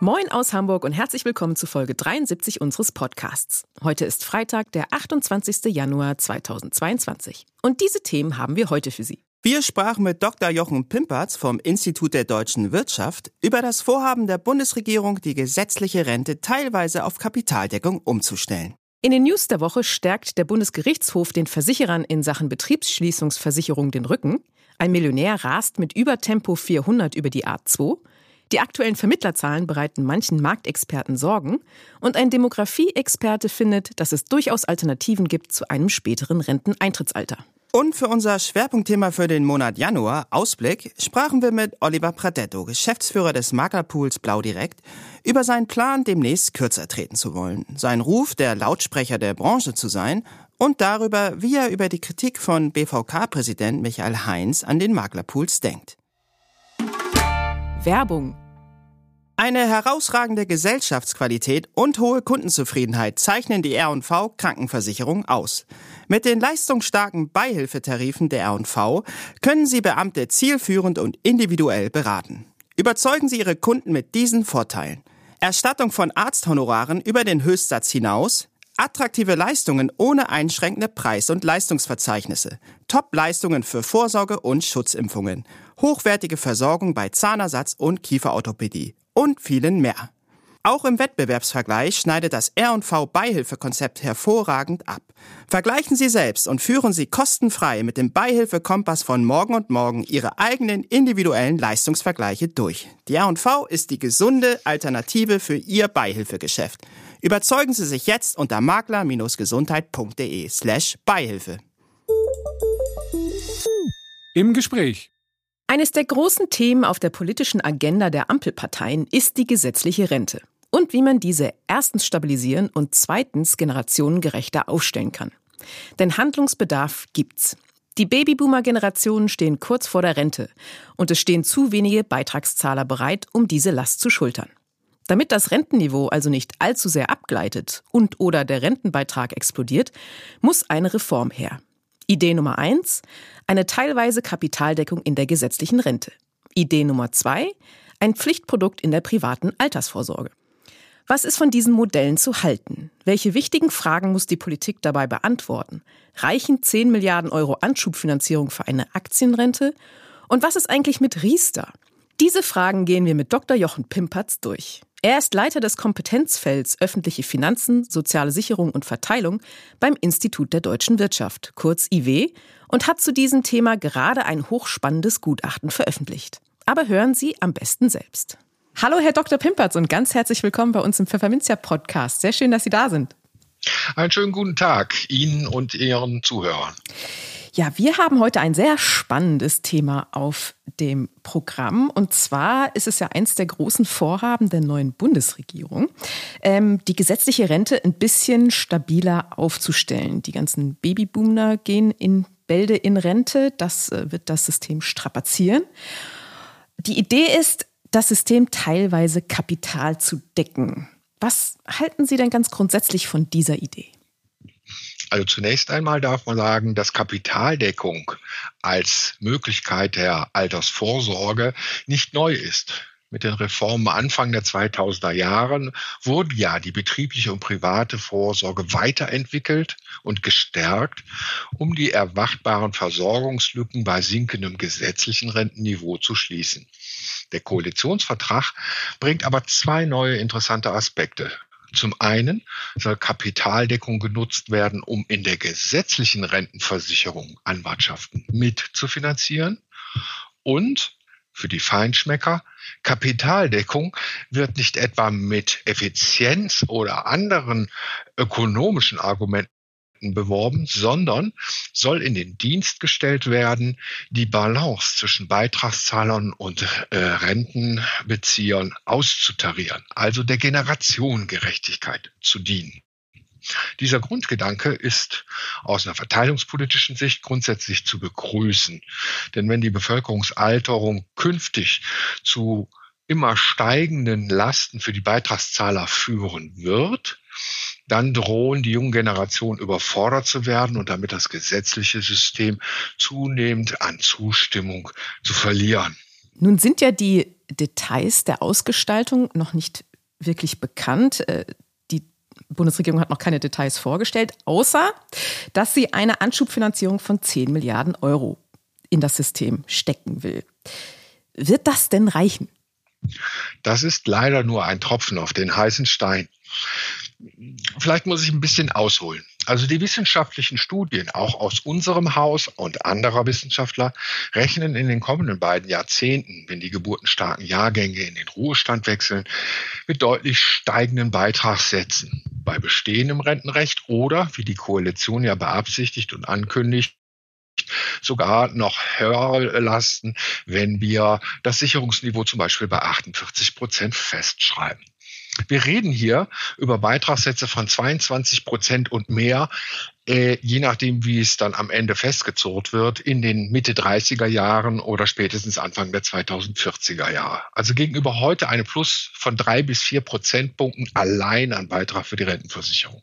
Moin aus Hamburg und herzlich willkommen zu Folge 73 unseres Podcasts. Heute ist Freitag, der 28. Januar 2022. Und diese Themen haben wir heute für Sie. Wir sprachen mit Dr. Jochen Pimpertz vom Institut der deutschen Wirtschaft über das Vorhaben der Bundesregierung, die gesetzliche Rente teilweise auf Kapitaldeckung umzustellen. In den News der Woche stärkt der Bundesgerichtshof den Versicherern in Sachen Betriebsschließungsversicherung den Rücken. Ein Millionär rast mit Übertempo 400 über die A2. Die aktuellen Vermittlerzahlen bereiten manchen Marktexperten Sorgen und ein Demografieexperte findet, dass es durchaus Alternativen gibt zu einem späteren Renteneintrittsalter. Und für unser Schwerpunktthema für den Monat Januar, Ausblick, sprachen wir mit Oliver Pradetto, Geschäftsführer des Maklerpools Blau Direkt, über seinen Plan, demnächst kürzer treten zu wollen, seinen Ruf, der Lautsprecher der Branche zu sein und darüber, wie er über die Kritik von BVK-Präsident Michael Heinz an den Maklerpools denkt. Werbung. Eine herausragende Gesellschaftsqualität und hohe Kundenzufriedenheit zeichnen die R&V Krankenversicherung aus. Mit den leistungsstarken Beihilfetarifen der R&V können Sie Beamte zielführend und individuell beraten. Überzeugen Sie Ihre Kunden mit diesen Vorteilen. Erstattung von Arzthonoraren über den Höchstsatz hinaus, attraktive Leistungen ohne einschränkende Preis- und Leistungsverzeichnisse, Top-Leistungen für Vorsorge und Schutzimpfungen. Hochwertige Versorgung bei Zahnersatz und Kieferorthopädie. Und vielen mehr. Auch im Wettbewerbsvergleich schneidet das R&V Beihilfekonzept hervorragend ab. Vergleichen Sie selbst und führen Sie kostenfrei mit dem Beihilfekompass von Morgen und Morgen Ihre eigenen individuellen Leistungsvergleiche durch. Die R&V ist die gesunde Alternative für Ihr Beihilfegeschäft. Überzeugen Sie sich jetzt unter makler-gesundheit.de slash Beihilfe. Im Gespräch eines der großen Themen auf der politischen Agenda der Ampelparteien ist die gesetzliche Rente und wie man diese erstens stabilisieren und zweitens generationengerechter aufstellen kann. Denn Handlungsbedarf gibt's. Die Babyboomer-Generationen stehen kurz vor der Rente und es stehen zu wenige Beitragszahler bereit, um diese Last zu schultern. Damit das Rentenniveau also nicht allzu sehr abgleitet und oder der Rentenbeitrag explodiert, muss eine Reform her. Idee Nummer eins, eine teilweise Kapitaldeckung in der gesetzlichen Rente. Idee Nummer zwei, ein Pflichtprodukt in der privaten Altersvorsorge. Was ist von diesen Modellen zu halten? Welche wichtigen Fragen muss die Politik dabei beantworten? Reichen 10 Milliarden Euro Anschubfinanzierung für eine Aktienrente? Und was ist eigentlich mit Riester? Diese Fragen gehen wir mit Dr. Jochen Pimpertz durch. Er ist Leiter des Kompetenzfelds öffentliche Finanzen, soziale Sicherung und Verteilung beim Institut der deutschen Wirtschaft, kurz IW, und hat zu diesem Thema gerade ein hochspannendes Gutachten veröffentlicht. Aber hören Sie am besten selbst. Hallo, Herr Dr. Pimpertz, und ganz herzlich willkommen bei uns im Pfefferminzia Podcast. Sehr schön, dass Sie da sind. Einen schönen guten Tag Ihnen und Ihren Zuhörern. Ja, wir haben heute ein sehr spannendes Thema auf dem Programm. Und zwar ist es ja eins der großen Vorhaben der neuen Bundesregierung, ähm, die gesetzliche Rente ein bisschen stabiler aufzustellen. Die ganzen Babyboomer gehen in Bälde in Rente. Das äh, wird das System strapazieren. Die Idee ist, das System teilweise Kapital zu decken. Was halten Sie denn ganz grundsätzlich von dieser Idee? Also zunächst einmal darf man sagen, dass Kapitaldeckung als Möglichkeit der Altersvorsorge nicht neu ist. Mit den Reformen Anfang der 2000er Jahren wurden ja die betriebliche und private Vorsorge weiterentwickelt und gestärkt, um die erwartbaren Versorgungslücken bei sinkendem gesetzlichen Rentenniveau zu schließen. Der Koalitionsvertrag bringt aber zwei neue interessante Aspekte zum einen soll Kapitaldeckung genutzt werden, um in der gesetzlichen Rentenversicherung Anwartschaften mitzufinanzieren. Und für die Feinschmecker, Kapitaldeckung wird nicht etwa mit Effizienz oder anderen ökonomischen Argumenten beworben, sondern soll in den Dienst gestellt werden, die Balance zwischen Beitragszahlern und äh, Rentenbeziehern auszutarieren, also der Generationengerechtigkeit zu dienen. Dieser Grundgedanke ist aus einer verteilungspolitischen Sicht grundsätzlich zu begrüßen. Denn wenn die Bevölkerungsalterung künftig zu immer steigenden Lasten für die Beitragszahler führen wird, dann drohen die jungen Generationen überfordert zu werden und damit das gesetzliche System zunehmend an Zustimmung zu verlieren. Nun sind ja die Details der Ausgestaltung noch nicht wirklich bekannt. Äh, die Bundesregierung hat noch keine Details vorgestellt, außer dass sie eine Anschubfinanzierung von 10 Milliarden Euro in das System stecken will. Wird das denn reichen? Das ist leider nur ein Tropfen auf den heißen Stein. Vielleicht muss ich ein bisschen ausholen. Also die wissenschaftlichen Studien, auch aus unserem Haus und anderer Wissenschaftler, rechnen in den kommenden beiden Jahrzehnten, wenn die geburtenstarken Jahrgänge in den Ruhestand wechseln, mit deutlich steigenden Beitragssätzen bei bestehendem Rentenrecht oder, wie die Koalition ja beabsichtigt und ankündigt, sogar noch höhere Lasten, wenn wir das Sicherungsniveau zum Beispiel bei 48 Prozent festschreiben. Wir reden hier über Beitragssätze von 22 Prozent und mehr, äh, je nachdem, wie es dann am Ende festgezurrt wird, in den Mitte 30er Jahren oder spätestens Anfang der 2040er Jahre. Also gegenüber heute eine Plus von drei bis vier Prozentpunkten allein an Beitrag für die Rentenversicherung.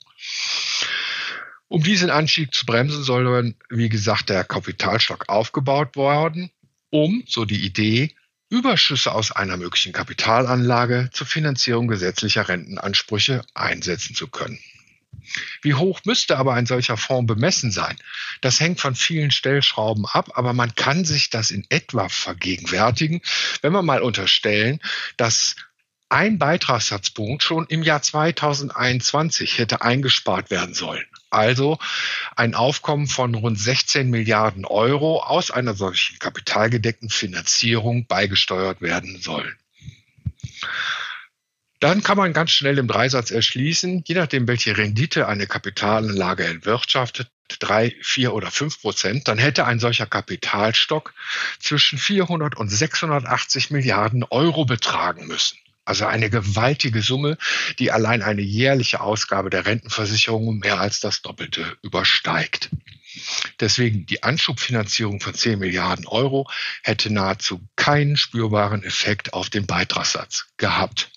Um diesen Anstieg zu bremsen, soll, wie gesagt, der Kapitalstock aufgebaut werden, um, so die Idee, Überschüsse aus einer möglichen Kapitalanlage zur Finanzierung gesetzlicher Rentenansprüche einsetzen zu können. Wie hoch müsste aber ein solcher Fonds bemessen sein? Das hängt von vielen Stellschrauben ab, aber man kann sich das in etwa vergegenwärtigen, wenn wir mal unterstellen, dass ein Beitragssatzpunkt schon im Jahr 2021 hätte eingespart werden sollen. Also ein Aufkommen von rund 16 Milliarden Euro aus einer solchen kapitalgedeckten Finanzierung beigesteuert werden sollen. Dann kann man ganz schnell im Dreisatz erschließen, je nachdem, welche Rendite eine Kapitalanlage erwirtschaftet, drei, vier oder fünf Prozent, dann hätte ein solcher Kapitalstock zwischen 400 und 680 Milliarden Euro betragen müssen. Also eine gewaltige Summe, die allein eine jährliche Ausgabe der Rentenversicherung um mehr als das Doppelte übersteigt. Deswegen die Anschubfinanzierung von 10 Milliarden Euro hätte nahezu keinen spürbaren Effekt auf den Beitragssatz gehabt.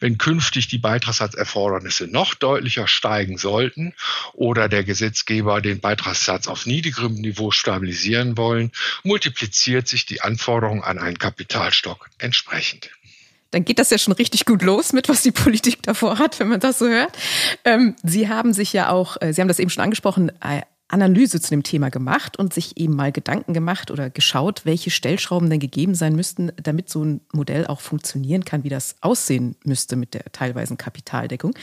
Wenn künftig die Beitragssatzerfordernisse noch deutlicher steigen sollten oder der Gesetzgeber den Beitragssatz auf niedrigerem Niveau stabilisieren wollen, multipliziert sich die Anforderung an einen Kapitalstock entsprechend dann geht das ja schon richtig gut los mit, was die Politik davor hat, wenn man das so hört. Ähm, Sie haben sich ja auch, äh, Sie haben das eben schon angesprochen, äh, Analyse zu dem Thema gemacht und sich eben mal Gedanken gemacht oder geschaut, welche Stellschrauben denn gegeben sein müssten, damit so ein Modell auch funktionieren kann, wie das aussehen müsste mit der teilweisen Kapitaldeckung.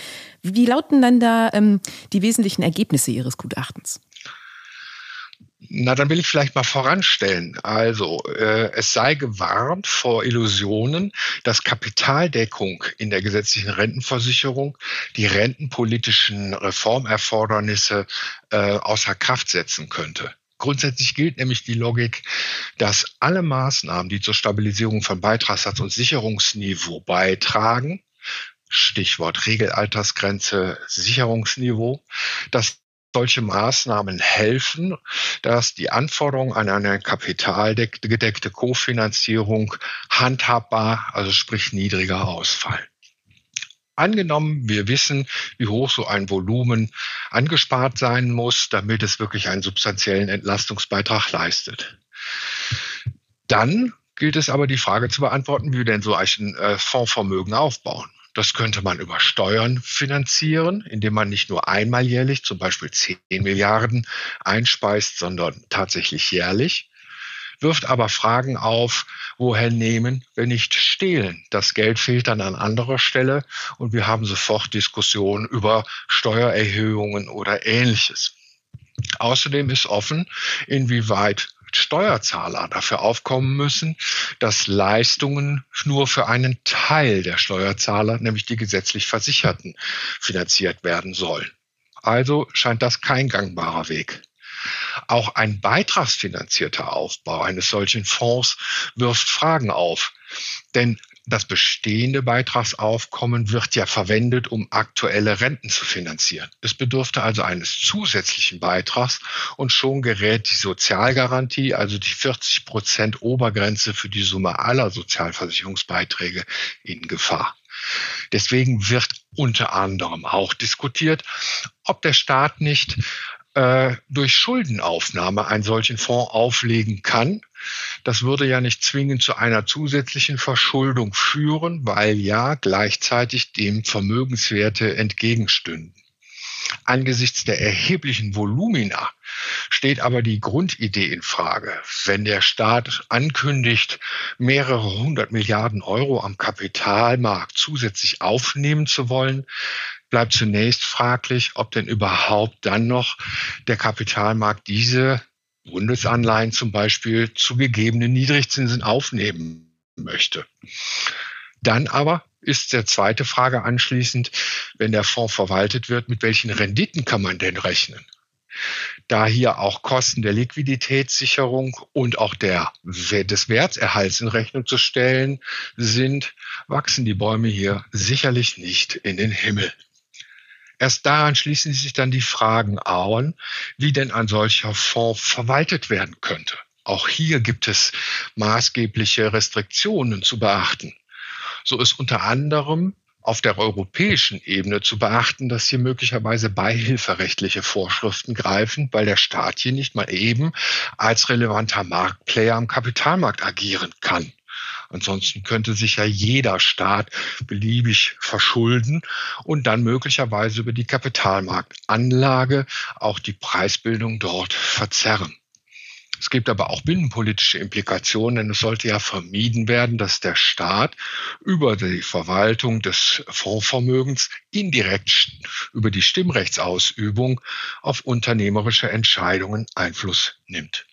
Wie lauten dann da ähm, die wesentlichen Ergebnisse Ihres Gutachtens? Na, dann will ich vielleicht mal voranstellen. Also, äh, es sei gewarnt vor Illusionen, dass Kapitaldeckung in der gesetzlichen Rentenversicherung die rentenpolitischen Reformerfordernisse äh, außer Kraft setzen könnte. Grundsätzlich gilt nämlich die Logik, dass alle Maßnahmen, die zur Stabilisierung von Beitragssatz und Sicherungsniveau beitragen, Stichwort Regelaltersgrenze, Sicherungsniveau, dass solche Maßnahmen helfen, dass die Anforderungen an eine kapitalgedeckte Kofinanzierung handhabbar, also sprich niedriger ausfallen. Angenommen, wir wissen, wie hoch so ein Volumen angespart sein muss, damit es wirklich einen substanziellen Entlastungsbeitrag leistet. Dann gilt es aber die Frage zu beantworten, wie wir denn so ein äh, Fondsvermögen aufbauen. Das könnte man über Steuern finanzieren, indem man nicht nur einmal jährlich, zum Beispiel 10 Milliarden einspeist, sondern tatsächlich jährlich. Wirft aber Fragen auf, woher nehmen, wenn nicht stehlen. Das Geld fehlt dann an anderer Stelle und wir haben sofort Diskussionen über Steuererhöhungen oder ähnliches. Außerdem ist offen, inwieweit Steuerzahler dafür aufkommen müssen, dass Leistungen nur für einen Teil der Steuerzahler, nämlich die gesetzlich Versicherten, finanziert werden sollen. Also scheint das kein gangbarer Weg. Auch ein beitragsfinanzierter Aufbau eines solchen Fonds wirft Fragen auf. Denn das bestehende Beitragsaufkommen wird ja verwendet, um aktuelle Renten zu finanzieren. Es bedurfte also eines zusätzlichen Beitrags und schon gerät die Sozialgarantie, also die 40 Prozent Obergrenze für die Summe aller Sozialversicherungsbeiträge in Gefahr. Deswegen wird unter anderem auch diskutiert, ob der Staat nicht äh, durch Schuldenaufnahme einen solchen Fonds auflegen kann. Das würde ja nicht zwingend zu einer zusätzlichen Verschuldung führen, weil ja gleichzeitig dem Vermögenswerte entgegenstünden. Angesichts der erheblichen Volumina steht aber die Grundidee in Frage. Wenn der Staat ankündigt, mehrere hundert Milliarden Euro am Kapitalmarkt zusätzlich aufnehmen zu wollen, bleibt zunächst fraglich, ob denn überhaupt dann noch der Kapitalmarkt diese Bundesanleihen zum Beispiel zu gegebenen Niedrigzinsen aufnehmen möchte. Dann aber ist der zweite Frage anschließend, wenn der Fonds verwaltet wird, mit welchen Renditen kann man denn rechnen? Da hier auch Kosten der Liquiditätssicherung und auch der, des Wertserhalts in Rechnung zu stellen sind, wachsen die Bäume hier sicherlich nicht in den Himmel. Erst daran schließen sich dann die Fragen an, wie denn ein solcher Fonds verwaltet werden könnte. Auch hier gibt es maßgebliche Restriktionen zu beachten. So ist unter anderem auf der europäischen Ebene zu beachten, dass hier möglicherweise beihilferechtliche Vorschriften greifen, weil der Staat hier nicht mal eben als relevanter Marktplayer am Kapitalmarkt agieren kann. Ansonsten könnte sich ja jeder Staat beliebig verschulden und dann möglicherweise über die Kapitalmarktanlage auch die Preisbildung dort verzerren. Es gibt aber auch binnenpolitische Implikationen, denn es sollte ja vermieden werden, dass der Staat über die Verwaltung des Fondsvermögens indirekt über die Stimmrechtsausübung auf unternehmerische Entscheidungen Einfluss nimmt.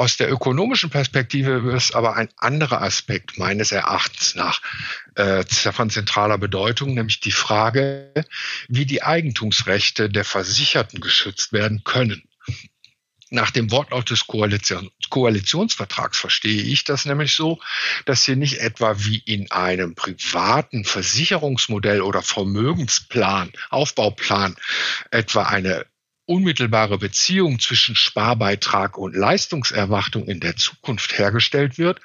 Aus der ökonomischen Perspektive ist aber ein anderer Aspekt meines Erachtens nach äh, von zentraler Bedeutung, nämlich die Frage, wie die Eigentumsrechte der Versicherten geschützt werden können. Nach dem Wortlaut des Koalition Koalitionsvertrags verstehe ich das nämlich so, dass hier nicht etwa wie in einem privaten Versicherungsmodell oder Vermögensplan, Aufbauplan etwa eine unmittelbare Beziehung zwischen Sparbeitrag und Leistungserwartung in der Zukunft hergestellt wird,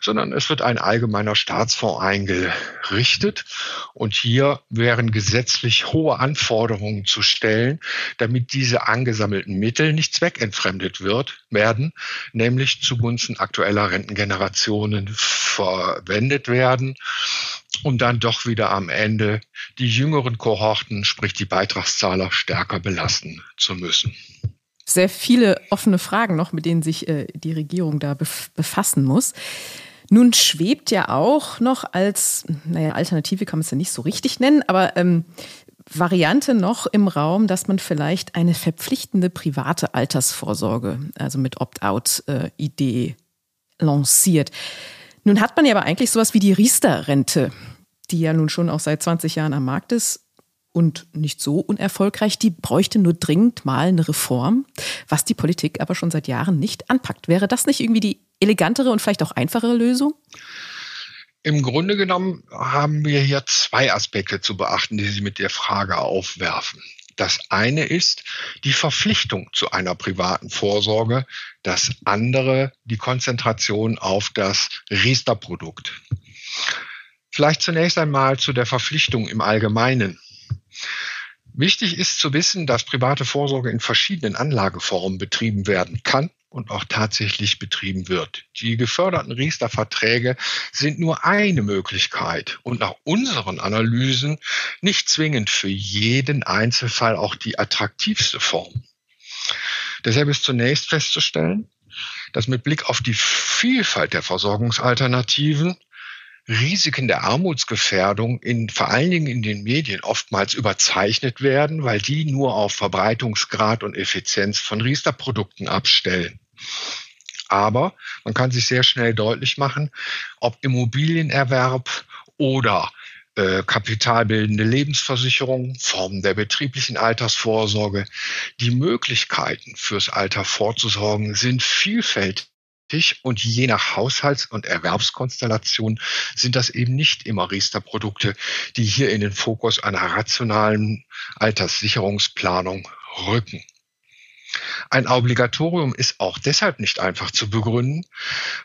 sondern es wird ein allgemeiner Staatsfonds eingerichtet. Und hier wären gesetzlich hohe Anforderungen zu stellen, damit diese angesammelten Mittel nicht zweckentfremdet wird, werden, nämlich zugunsten aktueller Rentengenerationen verwendet werden um dann doch wieder am Ende die jüngeren Kohorten, sprich die Beitragszahler, stärker belasten zu müssen. Sehr viele offene Fragen noch, mit denen sich äh, die Regierung da befassen muss. Nun schwebt ja auch noch als, naja, Alternative kann man es ja nicht so richtig nennen, aber ähm, Variante noch im Raum, dass man vielleicht eine verpflichtende private Altersvorsorge, also mit Opt-out-Idee lanciert. Nun hat man ja aber eigentlich sowas wie die Riester-Rente, die ja nun schon auch seit 20 Jahren am Markt ist und nicht so unerfolgreich. Die bräuchte nur dringend mal eine Reform, was die Politik aber schon seit Jahren nicht anpackt. Wäre das nicht irgendwie die elegantere und vielleicht auch einfachere Lösung? Im Grunde genommen haben wir hier zwei Aspekte zu beachten, die Sie mit der Frage aufwerfen. Das eine ist die Verpflichtung zu einer privaten Vorsorge. Das andere die Konzentration auf das Riester-Produkt. Vielleicht zunächst einmal zu der Verpflichtung im Allgemeinen. Wichtig ist zu wissen, dass private Vorsorge in verschiedenen Anlageformen betrieben werden kann und auch tatsächlich betrieben wird. Die geförderten Riester-Verträge sind nur eine Möglichkeit und nach unseren Analysen nicht zwingend für jeden Einzelfall auch die attraktivste Form. Deshalb ist zunächst festzustellen, dass mit Blick auf die Vielfalt der Versorgungsalternativen Risiken der Armutsgefährdung in, vor allen Dingen in den Medien oftmals überzeichnet werden, weil die nur auf Verbreitungsgrad und Effizienz von Riester-Produkten abstellen. Aber man kann sich sehr schnell deutlich machen, ob Immobilienerwerb oder äh, kapitalbildende Lebensversicherung, Formen der betrieblichen Altersvorsorge. Die Möglichkeiten fürs Alter vorzusorgen sind vielfältig und je nach Haushalts- und Erwerbskonstellation sind das eben nicht immer Riester-Produkte, die hier in den Fokus einer rationalen Alterssicherungsplanung rücken. Ein Obligatorium ist auch deshalb nicht einfach zu begründen,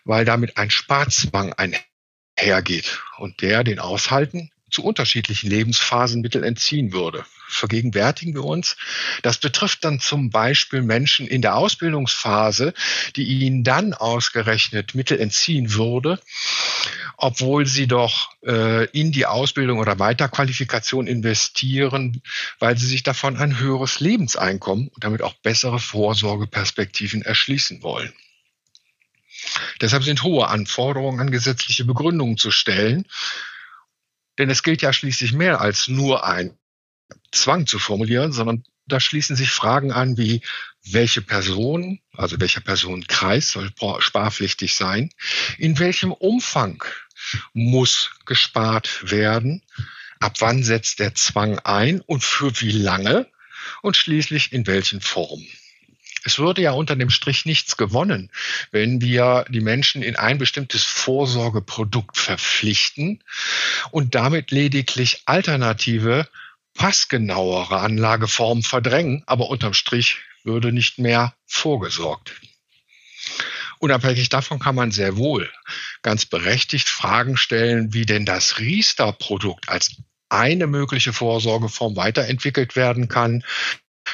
weil damit ein Sparzwang einhergeht und der den Aushalten zu unterschiedlichen Lebensphasen Mittel entziehen würde vergegenwärtigen wir uns. Das betrifft dann zum Beispiel Menschen in der Ausbildungsphase, die ihnen dann ausgerechnet Mittel entziehen würde, obwohl sie doch äh, in die Ausbildung oder Weiterqualifikation investieren, weil sie sich davon ein höheres Lebenseinkommen und damit auch bessere Vorsorgeperspektiven erschließen wollen. Deshalb sind hohe Anforderungen an gesetzliche Begründungen zu stellen, denn es gilt ja schließlich mehr als nur ein Zwang zu formulieren, sondern da schließen sich Fragen an wie, welche Person, also welcher Personenkreis soll sparpflichtig sein, in welchem Umfang muss gespart werden, ab wann setzt der Zwang ein? Und für wie lange? Und schließlich in welchen Formen. Es würde ja unter dem Strich nichts gewonnen, wenn wir die Menschen in ein bestimmtes Vorsorgeprodukt verpflichten und damit lediglich alternative passgenauere Anlageformen verdrängen, aber unterm Strich würde nicht mehr vorgesorgt. Unabhängig davon kann man sehr wohl ganz berechtigt Fragen stellen, wie denn das Riester-Produkt als eine mögliche Vorsorgeform weiterentwickelt werden kann,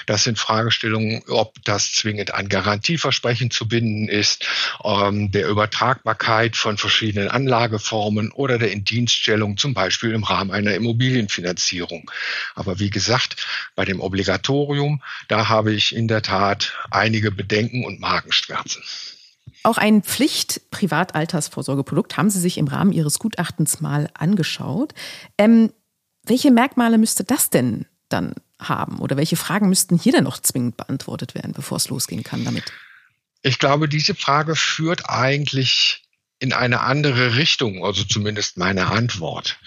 das sind Fragestellungen, ob das zwingend an Garantieversprechen zu binden ist, ähm, der Übertragbarkeit von verschiedenen Anlageformen oder der Indienststellung, zum Beispiel im Rahmen einer Immobilienfinanzierung. Aber wie gesagt, bei dem Obligatorium, da habe ich in der Tat einige Bedenken und Magenschmerzen. Auch ein Pflicht-Privataltersvorsorgeprodukt haben Sie sich im Rahmen Ihres Gutachtens mal angeschaut. Ähm, welche Merkmale müsste das denn dann haben? Oder welche Fragen müssten hier denn noch zwingend beantwortet werden, bevor es losgehen kann damit? Ich glaube, diese Frage führt eigentlich in eine andere Richtung, also zumindest meine Antwort.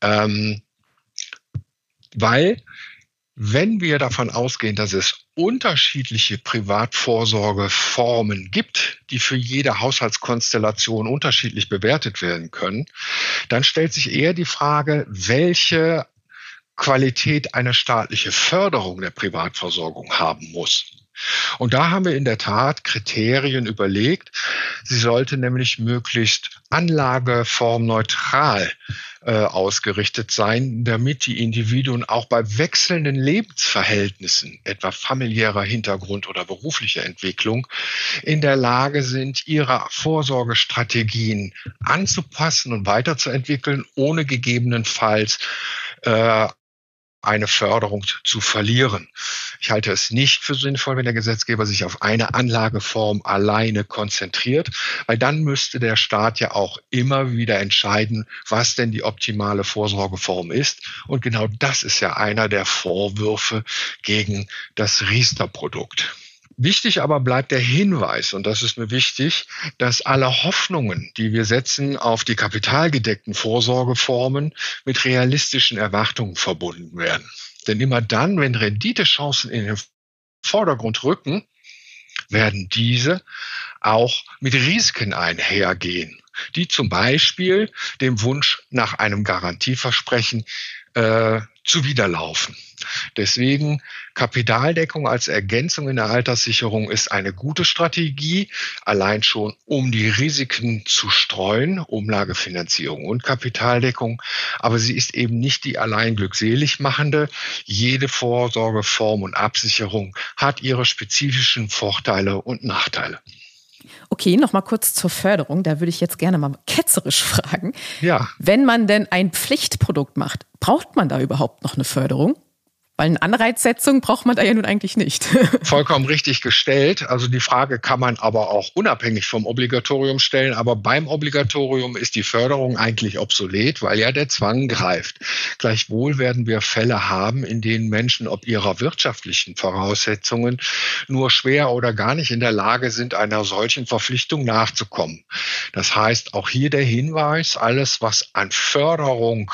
Ähm, weil wenn wir davon ausgehen, dass es unterschiedliche Privatvorsorgeformen gibt, die für jede Haushaltskonstellation unterschiedlich bewertet werden können, dann stellt sich eher die Frage, welche Qualität eine staatliche Förderung der Privatversorgung haben muss. Und da haben wir in der Tat Kriterien überlegt. Sie sollte nämlich möglichst anlageformneutral äh, ausgerichtet sein, damit die Individuen auch bei wechselnden Lebensverhältnissen, etwa familiärer Hintergrund oder beruflicher Entwicklung, in der Lage sind, ihre Vorsorgestrategien anzupassen und weiterzuentwickeln, ohne gegebenenfalls äh, eine Förderung zu verlieren. Ich halte es nicht für sinnvoll, wenn der Gesetzgeber sich auf eine Anlageform alleine konzentriert, weil dann müsste der Staat ja auch immer wieder entscheiden, was denn die optimale Vorsorgeform ist. Und genau das ist ja einer der Vorwürfe gegen das Riester-Produkt. Wichtig aber bleibt der Hinweis, und das ist mir wichtig, dass alle Hoffnungen, die wir setzen auf die kapitalgedeckten Vorsorgeformen, mit realistischen Erwartungen verbunden werden. Denn immer dann, wenn Renditechancen in den Vordergrund rücken, werden diese auch mit Risiken einhergehen, die zum Beispiel dem Wunsch nach einem Garantieversprechen äh, zuwiderlaufen. Deswegen Kapitaldeckung als Ergänzung in der Alterssicherung ist eine gute Strategie, allein schon um die Risiken zu streuen, Umlagefinanzierung und Kapitaldeckung. Aber sie ist eben nicht die allein glückselig machende. Jede Vorsorgeform und Absicherung hat ihre spezifischen Vorteile und Nachteile. Okay, nochmal kurz zur Förderung. Da würde ich jetzt gerne mal ketzerisch fragen. Ja. Wenn man denn ein Pflichtprodukt macht, braucht man da überhaupt noch eine Förderung? Weil eine Anreizsetzung braucht man da ja nun eigentlich nicht. Vollkommen richtig gestellt. Also die Frage kann man aber auch unabhängig vom Obligatorium stellen. Aber beim Obligatorium ist die Förderung eigentlich obsolet, weil ja der Zwang greift. Gleichwohl werden wir Fälle haben, in denen Menschen ob ihrer wirtschaftlichen Voraussetzungen nur schwer oder gar nicht in der Lage sind, einer solchen Verpflichtung nachzukommen. Das heißt, auch hier der Hinweis, alles, was an Förderung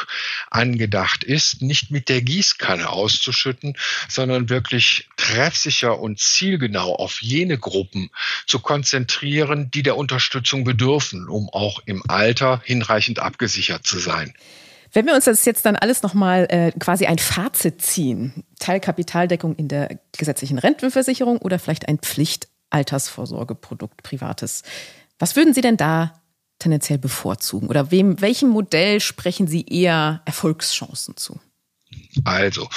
angedacht ist, nicht mit der Gießkanne auszustatten auszuschütten, sondern wirklich treffsicher und zielgenau auf jene Gruppen zu konzentrieren, die der Unterstützung bedürfen, um auch im Alter hinreichend abgesichert zu sein. Wenn wir uns das jetzt dann alles nochmal äh, quasi ein Fazit ziehen, Teilkapitaldeckung in der gesetzlichen Rentenversicherung oder vielleicht ein Pflichtaltersvorsorgeprodukt, privates. Was würden Sie denn da tendenziell bevorzugen? Oder wem, welchem Modell sprechen Sie eher Erfolgschancen zu? Also,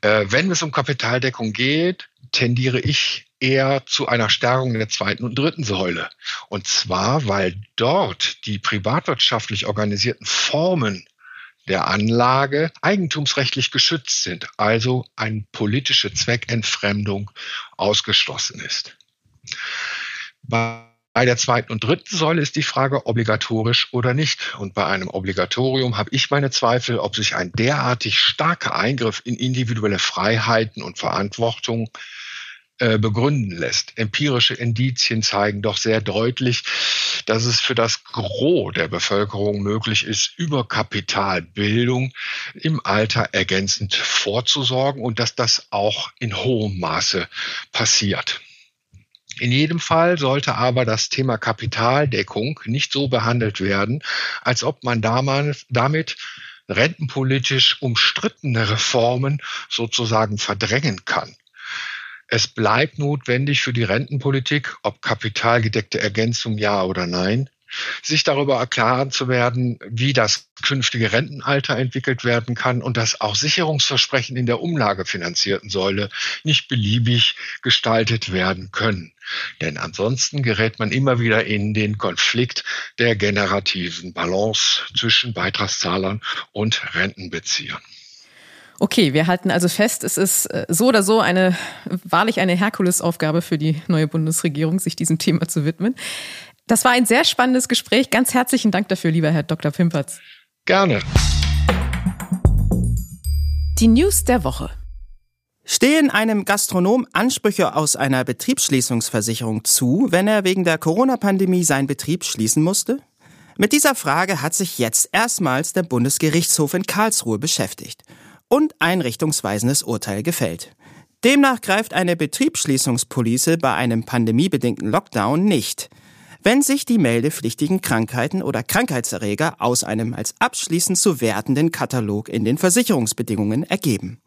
äh, wenn es um Kapitaldeckung geht, tendiere ich eher zu einer Stärkung der zweiten und dritten Säule. Und zwar, weil dort die privatwirtschaftlich organisierten Formen der Anlage eigentumsrechtlich geschützt sind, also eine politische Zweckentfremdung ausgeschlossen ist. Bei der zweiten und dritten Säule ist die Frage obligatorisch oder nicht. Und bei einem Obligatorium habe ich meine Zweifel, ob sich ein derartig starker Eingriff in individuelle Freiheiten und Verantwortung äh, begründen lässt. Empirische Indizien zeigen doch sehr deutlich, dass es für das Gros der Bevölkerung möglich ist, über Kapitalbildung im Alter ergänzend vorzusorgen und dass das auch in hohem Maße passiert. In jedem Fall sollte aber das Thema Kapitaldeckung nicht so behandelt werden, als ob man damit rentenpolitisch umstrittene Reformen sozusagen verdrängen kann. Es bleibt notwendig für die Rentenpolitik, ob kapitalgedeckte Ergänzung ja oder nein, sich darüber erklären zu werden, wie das künftige Rentenalter entwickelt werden kann und dass auch Sicherungsversprechen in der umlagefinanzierten Säule nicht beliebig gestaltet werden können. Denn ansonsten gerät man immer wieder in den Konflikt der generativen Balance zwischen Beitragszahlern und Rentenbeziehern. Okay, wir halten also fest, es ist äh, so oder so eine, wahrlich eine Herkulesaufgabe für die neue Bundesregierung, sich diesem Thema zu widmen. Das war ein sehr spannendes Gespräch. Ganz herzlichen Dank dafür, lieber Herr Dr. Pimpertz. Gerne. Die News der Woche. Stehen einem Gastronom Ansprüche aus einer Betriebsschließungsversicherung zu, wenn er wegen der Corona-Pandemie seinen Betrieb schließen musste? Mit dieser Frage hat sich jetzt erstmals der Bundesgerichtshof in Karlsruhe beschäftigt und ein richtungsweisendes Urteil gefällt. Demnach greift eine Betriebsschließungspolice bei einem pandemiebedingten Lockdown nicht, wenn sich die meldepflichtigen Krankheiten oder Krankheitserreger aus einem als abschließend zu wertenden Katalog in den Versicherungsbedingungen ergeben.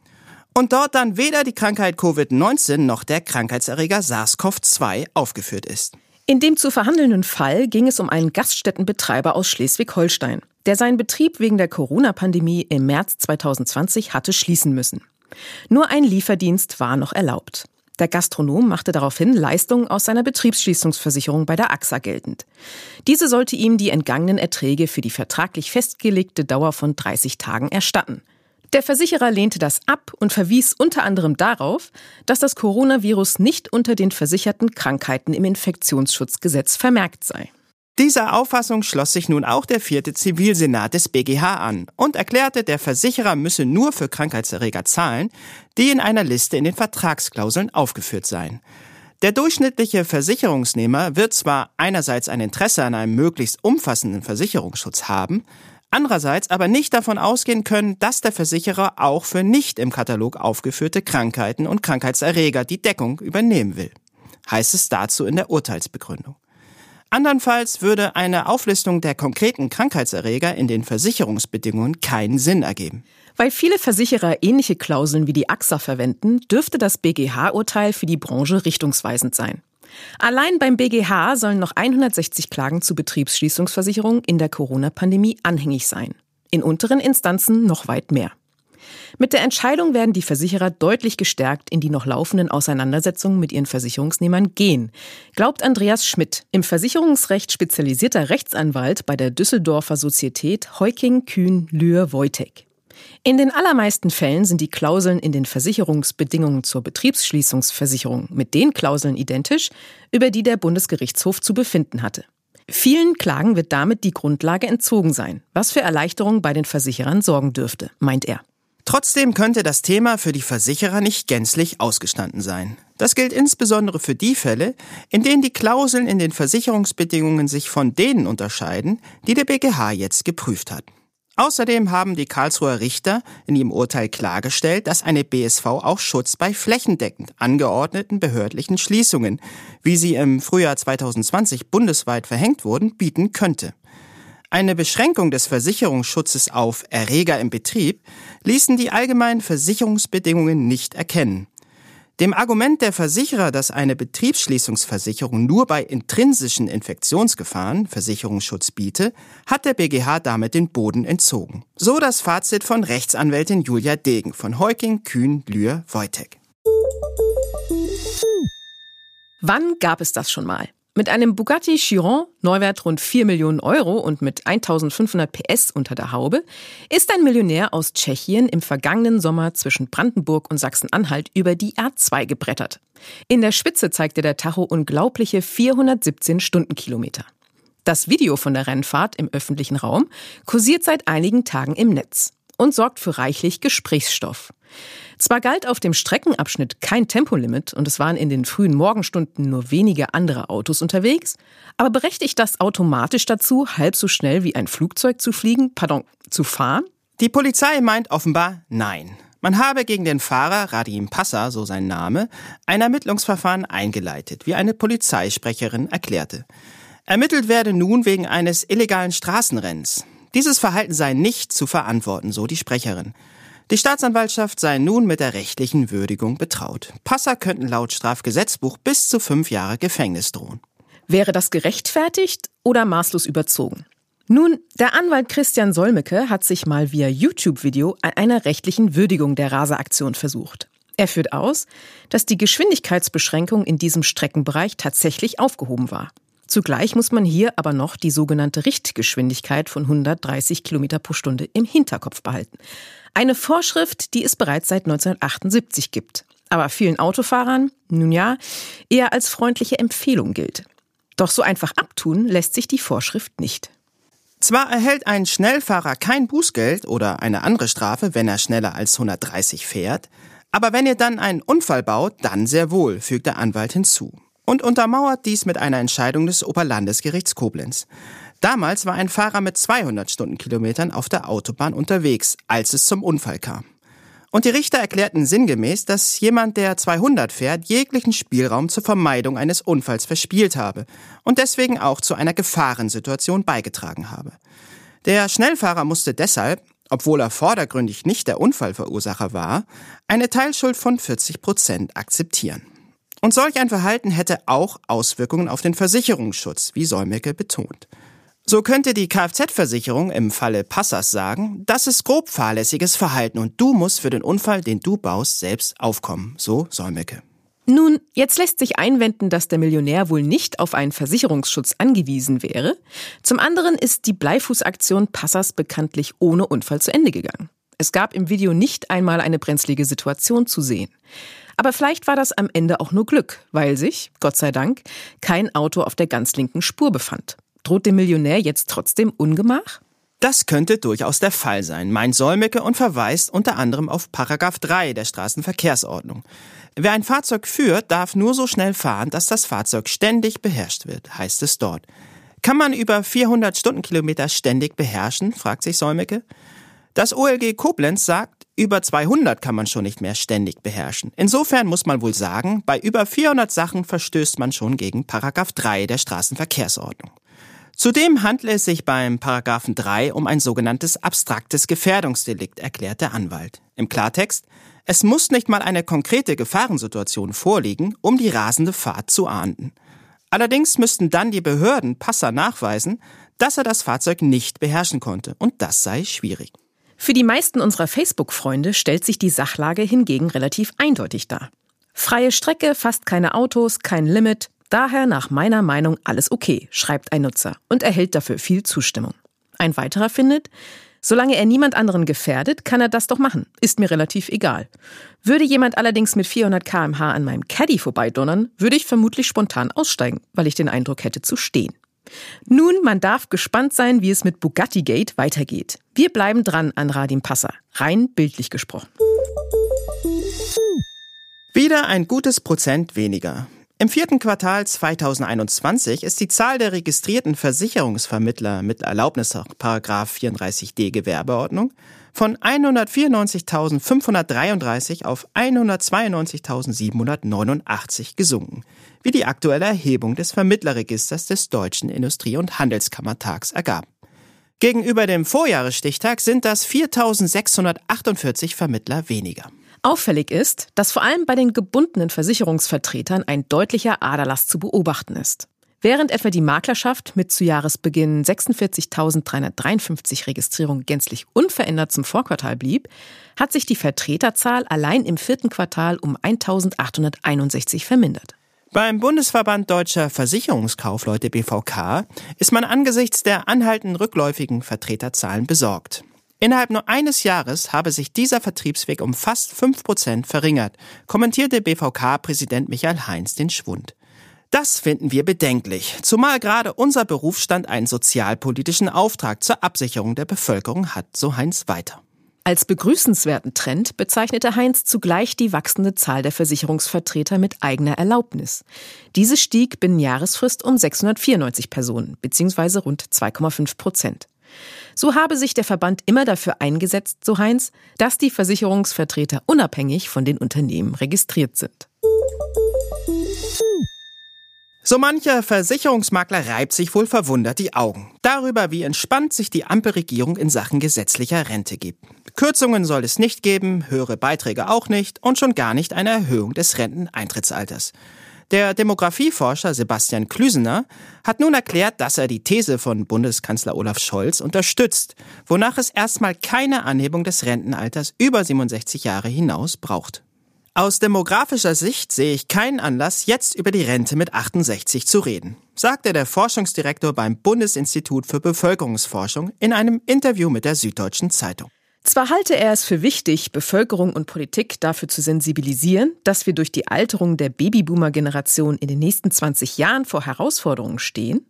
Und dort dann weder die Krankheit Covid-19 noch der Krankheitserreger SARS-CoV-2 aufgeführt ist. In dem zu verhandelnden Fall ging es um einen Gaststättenbetreiber aus Schleswig-Holstein der seinen Betrieb wegen der Corona-Pandemie im März 2020 hatte schließen müssen. Nur ein Lieferdienst war noch erlaubt. Der Gastronom machte daraufhin Leistungen aus seiner Betriebsschließungsversicherung bei der AXA geltend. Diese sollte ihm die entgangenen Erträge für die vertraglich festgelegte Dauer von 30 Tagen erstatten. Der Versicherer lehnte das ab und verwies unter anderem darauf, dass das Coronavirus nicht unter den versicherten Krankheiten im Infektionsschutzgesetz vermerkt sei. Dieser Auffassung schloss sich nun auch der vierte Zivilsenat des BGH an und erklärte, der Versicherer müsse nur für Krankheitserreger zahlen, die in einer Liste in den Vertragsklauseln aufgeführt seien. Der durchschnittliche Versicherungsnehmer wird zwar einerseits ein Interesse an einem möglichst umfassenden Versicherungsschutz haben, andererseits aber nicht davon ausgehen können, dass der Versicherer auch für nicht im Katalog aufgeführte Krankheiten und Krankheitserreger die Deckung übernehmen will. Heißt es dazu in der Urteilsbegründung. Andernfalls würde eine Auflistung der konkreten Krankheitserreger in den Versicherungsbedingungen keinen Sinn ergeben. Weil viele Versicherer ähnliche Klauseln wie die AXA verwenden, dürfte das BGH-Urteil für die Branche richtungsweisend sein. Allein beim BGH sollen noch 160 Klagen zu Betriebsschließungsversicherungen in der Corona-Pandemie anhängig sein. In unteren Instanzen noch weit mehr. Mit der Entscheidung werden die Versicherer deutlich gestärkt in die noch laufenden Auseinandersetzungen mit ihren Versicherungsnehmern gehen, glaubt Andreas Schmidt, im Versicherungsrecht spezialisierter Rechtsanwalt bei der Düsseldorfer Sozietät Heuking Kühn Lühr Wojtek. In den allermeisten Fällen sind die Klauseln in den Versicherungsbedingungen zur Betriebsschließungsversicherung mit den Klauseln identisch, über die der Bundesgerichtshof zu befinden hatte. Vielen Klagen wird damit die Grundlage entzogen sein, was für Erleichterungen bei den Versicherern sorgen dürfte, meint er. Trotzdem könnte das Thema für die Versicherer nicht gänzlich ausgestanden sein. Das gilt insbesondere für die Fälle, in denen die Klauseln in den Versicherungsbedingungen sich von denen unterscheiden, die der BGH jetzt geprüft hat. Außerdem haben die Karlsruher Richter in ihrem Urteil klargestellt, dass eine BSV auch Schutz bei flächendeckend angeordneten behördlichen Schließungen, wie sie im Frühjahr 2020 bundesweit verhängt wurden, bieten könnte. Eine Beschränkung des Versicherungsschutzes auf Erreger im Betrieb ließen die allgemeinen Versicherungsbedingungen nicht erkennen. Dem Argument der Versicherer, dass eine Betriebsschließungsversicherung nur bei intrinsischen Infektionsgefahren Versicherungsschutz biete, hat der BGH damit den Boden entzogen. So das Fazit von Rechtsanwältin Julia Degen von Heuking, Kühn, Lühr, Wojtek. Wann gab es das schon mal? Mit einem Bugatti Chiron, Neuwert rund 4 Millionen Euro und mit 1500 PS unter der Haube, ist ein Millionär aus Tschechien im vergangenen Sommer zwischen Brandenburg und Sachsen-Anhalt über die R2 gebrettert. In der Spitze zeigte der Tacho unglaubliche 417 Stundenkilometer. Das Video von der Rennfahrt im öffentlichen Raum kursiert seit einigen Tagen im Netz und sorgt für reichlich Gesprächsstoff. Zwar galt auf dem Streckenabschnitt kein Tempolimit und es waren in den frühen Morgenstunden nur wenige andere Autos unterwegs, aber berechtigt das automatisch dazu, halb so schnell wie ein Flugzeug zu fliegen, pardon, zu fahren? Die Polizei meint offenbar nein. Man habe gegen den Fahrer Radim Passa, so sein Name, ein Ermittlungsverfahren eingeleitet, wie eine Polizeisprecherin erklärte. Ermittelt werde nun wegen eines illegalen Straßenrennens. Dieses Verhalten sei nicht zu verantworten, so die Sprecherin. Die Staatsanwaltschaft sei nun mit der rechtlichen Würdigung betraut. Passer könnten laut Strafgesetzbuch bis zu fünf Jahre Gefängnis drohen. Wäre das gerechtfertigt oder maßlos überzogen? Nun, der Anwalt Christian Solmecke hat sich mal via YouTube-Video an einer rechtlichen Würdigung der Raseaktion versucht. Er führt aus, dass die Geschwindigkeitsbeschränkung in diesem Streckenbereich tatsächlich aufgehoben war. Zugleich muss man hier aber noch die sogenannte Richtgeschwindigkeit von 130 Kilometer pro Stunde im Hinterkopf behalten. Eine Vorschrift, die es bereits seit 1978 gibt, aber vielen Autofahrern, nun ja, eher als freundliche Empfehlung gilt. Doch so einfach abtun lässt sich die Vorschrift nicht. Zwar erhält ein Schnellfahrer kein Bußgeld oder eine andere Strafe, wenn er schneller als 130 fährt, aber wenn ihr dann einen Unfall baut, dann sehr wohl, fügt der Anwalt hinzu. Und untermauert dies mit einer Entscheidung des Oberlandesgerichts Koblenz. Damals war ein Fahrer mit 200 Stundenkilometern auf der Autobahn unterwegs, als es zum Unfall kam. Und die Richter erklärten sinngemäß, dass jemand, der 200 fährt, jeglichen Spielraum zur Vermeidung eines Unfalls verspielt habe und deswegen auch zu einer Gefahrensituation beigetragen habe. Der Schnellfahrer musste deshalb, obwohl er vordergründig nicht der Unfallverursacher war, eine Teilschuld von 40 Prozent akzeptieren. Und solch ein Verhalten hätte auch Auswirkungen auf den Versicherungsschutz, wie Solmecke betont. So könnte die Kfz-Versicherung im Falle Passers sagen, das ist grob fahrlässiges Verhalten und du musst für den Unfall, den du baust, selbst aufkommen. So Solmecke. Nun, jetzt lässt sich einwenden, dass der Millionär wohl nicht auf einen Versicherungsschutz angewiesen wäre. Zum anderen ist die Bleifußaktion Passers bekanntlich ohne Unfall zu Ende gegangen. Es gab im Video nicht einmal eine brenzlige Situation zu sehen. Aber vielleicht war das am Ende auch nur Glück, weil sich, Gott sei Dank, kein Auto auf der ganz linken Spur befand. Droht dem Millionär jetzt trotzdem Ungemach? Das könnte durchaus der Fall sein, meint Solmecke und verweist unter anderem auf Paragraph 3 der Straßenverkehrsordnung. Wer ein Fahrzeug führt, darf nur so schnell fahren, dass das Fahrzeug ständig beherrscht wird, heißt es dort. Kann man über 400 Stundenkilometer ständig beherrschen, fragt sich Solmecke. Das OLG Koblenz sagt, über 200 kann man schon nicht mehr ständig beherrschen. Insofern muss man wohl sagen, bei über 400 Sachen verstößt man schon gegen Paragraph 3 der Straßenverkehrsordnung. Zudem handle es sich beim Paragraphen 3 um ein sogenanntes abstraktes Gefährdungsdelikt, erklärt der Anwalt. Im Klartext, es muss nicht mal eine konkrete Gefahrensituation vorliegen, um die rasende Fahrt zu ahnden. Allerdings müssten dann die Behörden Passer nachweisen, dass er das Fahrzeug nicht beherrschen konnte, und das sei schwierig. Für die meisten unserer Facebook-Freunde stellt sich die Sachlage hingegen relativ eindeutig dar. Freie Strecke, fast keine Autos, kein Limit, Daher nach meiner Meinung alles okay, schreibt ein Nutzer und erhält dafür viel Zustimmung. Ein weiterer findet, solange er niemand anderen gefährdet, kann er das doch machen, ist mir relativ egal. Würde jemand allerdings mit 400 kmh an meinem Caddy vorbeidonnern, würde ich vermutlich spontan aussteigen, weil ich den Eindruck hätte zu stehen. Nun, man darf gespannt sein, wie es mit Bugatti Gate weitergeht. Wir bleiben dran an Radim Passer, rein bildlich gesprochen. Wieder ein gutes Prozent weniger. Im vierten Quartal 2021 ist die Zahl der registrierten Versicherungsvermittler mit Erlaubnis nach 34d Gewerbeordnung von 194.533 auf 192.789 gesunken, wie die aktuelle Erhebung des Vermittlerregisters des Deutschen Industrie- und Handelskammertags ergab. Gegenüber dem Vorjahresstichtag sind das 4.648 Vermittler weniger. Auffällig ist, dass vor allem bei den gebundenen Versicherungsvertretern ein deutlicher Aderlass zu beobachten ist. Während etwa die Maklerschaft mit zu Jahresbeginn 46.353 Registrierungen gänzlich unverändert zum Vorquartal blieb, hat sich die Vertreterzahl allein im vierten Quartal um 1.861 vermindert. Beim Bundesverband Deutscher Versicherungskaufleute BVK ist man angesichts der anhaltenden rückläufigen Vertreterzahlen besorgt. Innerhalb nur eines Jahres habe sich dieser Vertriebsweg um fast fünf Prozent verringert, kommentierte BVK-Präsident Michael Heinz den Schwund. Das finden wir bedenklich, zumal gerade unser Berufsstand einen sozialpolitischen Auftrag zur Absicherung der Bevölkerung hat, so Heinz weiter. Als begrüßenswerten Trend bezeichnete Heinz zugleich die wachsende Zahl der Versicherungsvertreter mit eigener Erlaubnis. Diese stieg binnen Jahresfrist um 694 Personen, bzw. rund 2,5 Prozent. So habe sich der Verband immer dafür eingesetzt, so Heinz, dass die Versicherungsvertreter unabhängig von den Unternehmen registriert sind. So mancher Versicherungsmakler reibt sich wohl verwundert die Augen darüber, wie entspannt sich die Ampelregierung in Sachen gesetzlicher Rente gibt. Kürzungen soll es nicht geben, höhere Beiträge auch nicht und schon gar nicht eine Erhöhung des Renteneintrittsalters. Der Demografieforscher Sebastian Klüsener hat nun erklärt, dass er die These von Bundeskanzler Olaf Scholz unterstützt, wonach es erstmal keine Anhebung des Rentenalters über 67 Jahre hinaus braucht. Aus demografischer Sicht sehe ich keinen Anlass, jetzt über die Rente mit 68 zu reden, sagte der Forschungsdirektor beim Bundesinstitut für Bevölkerungsforschung in einem Interview mit der Süddeutschen Zeitung. Zwar halte er es für wichtig, Bevölkerung und Politik dafür zu sensibilisieren, dass wir durch die Alterung der Babyboomer-Generation in den nächsten 20 Jahren vor Herausforderungen stehen,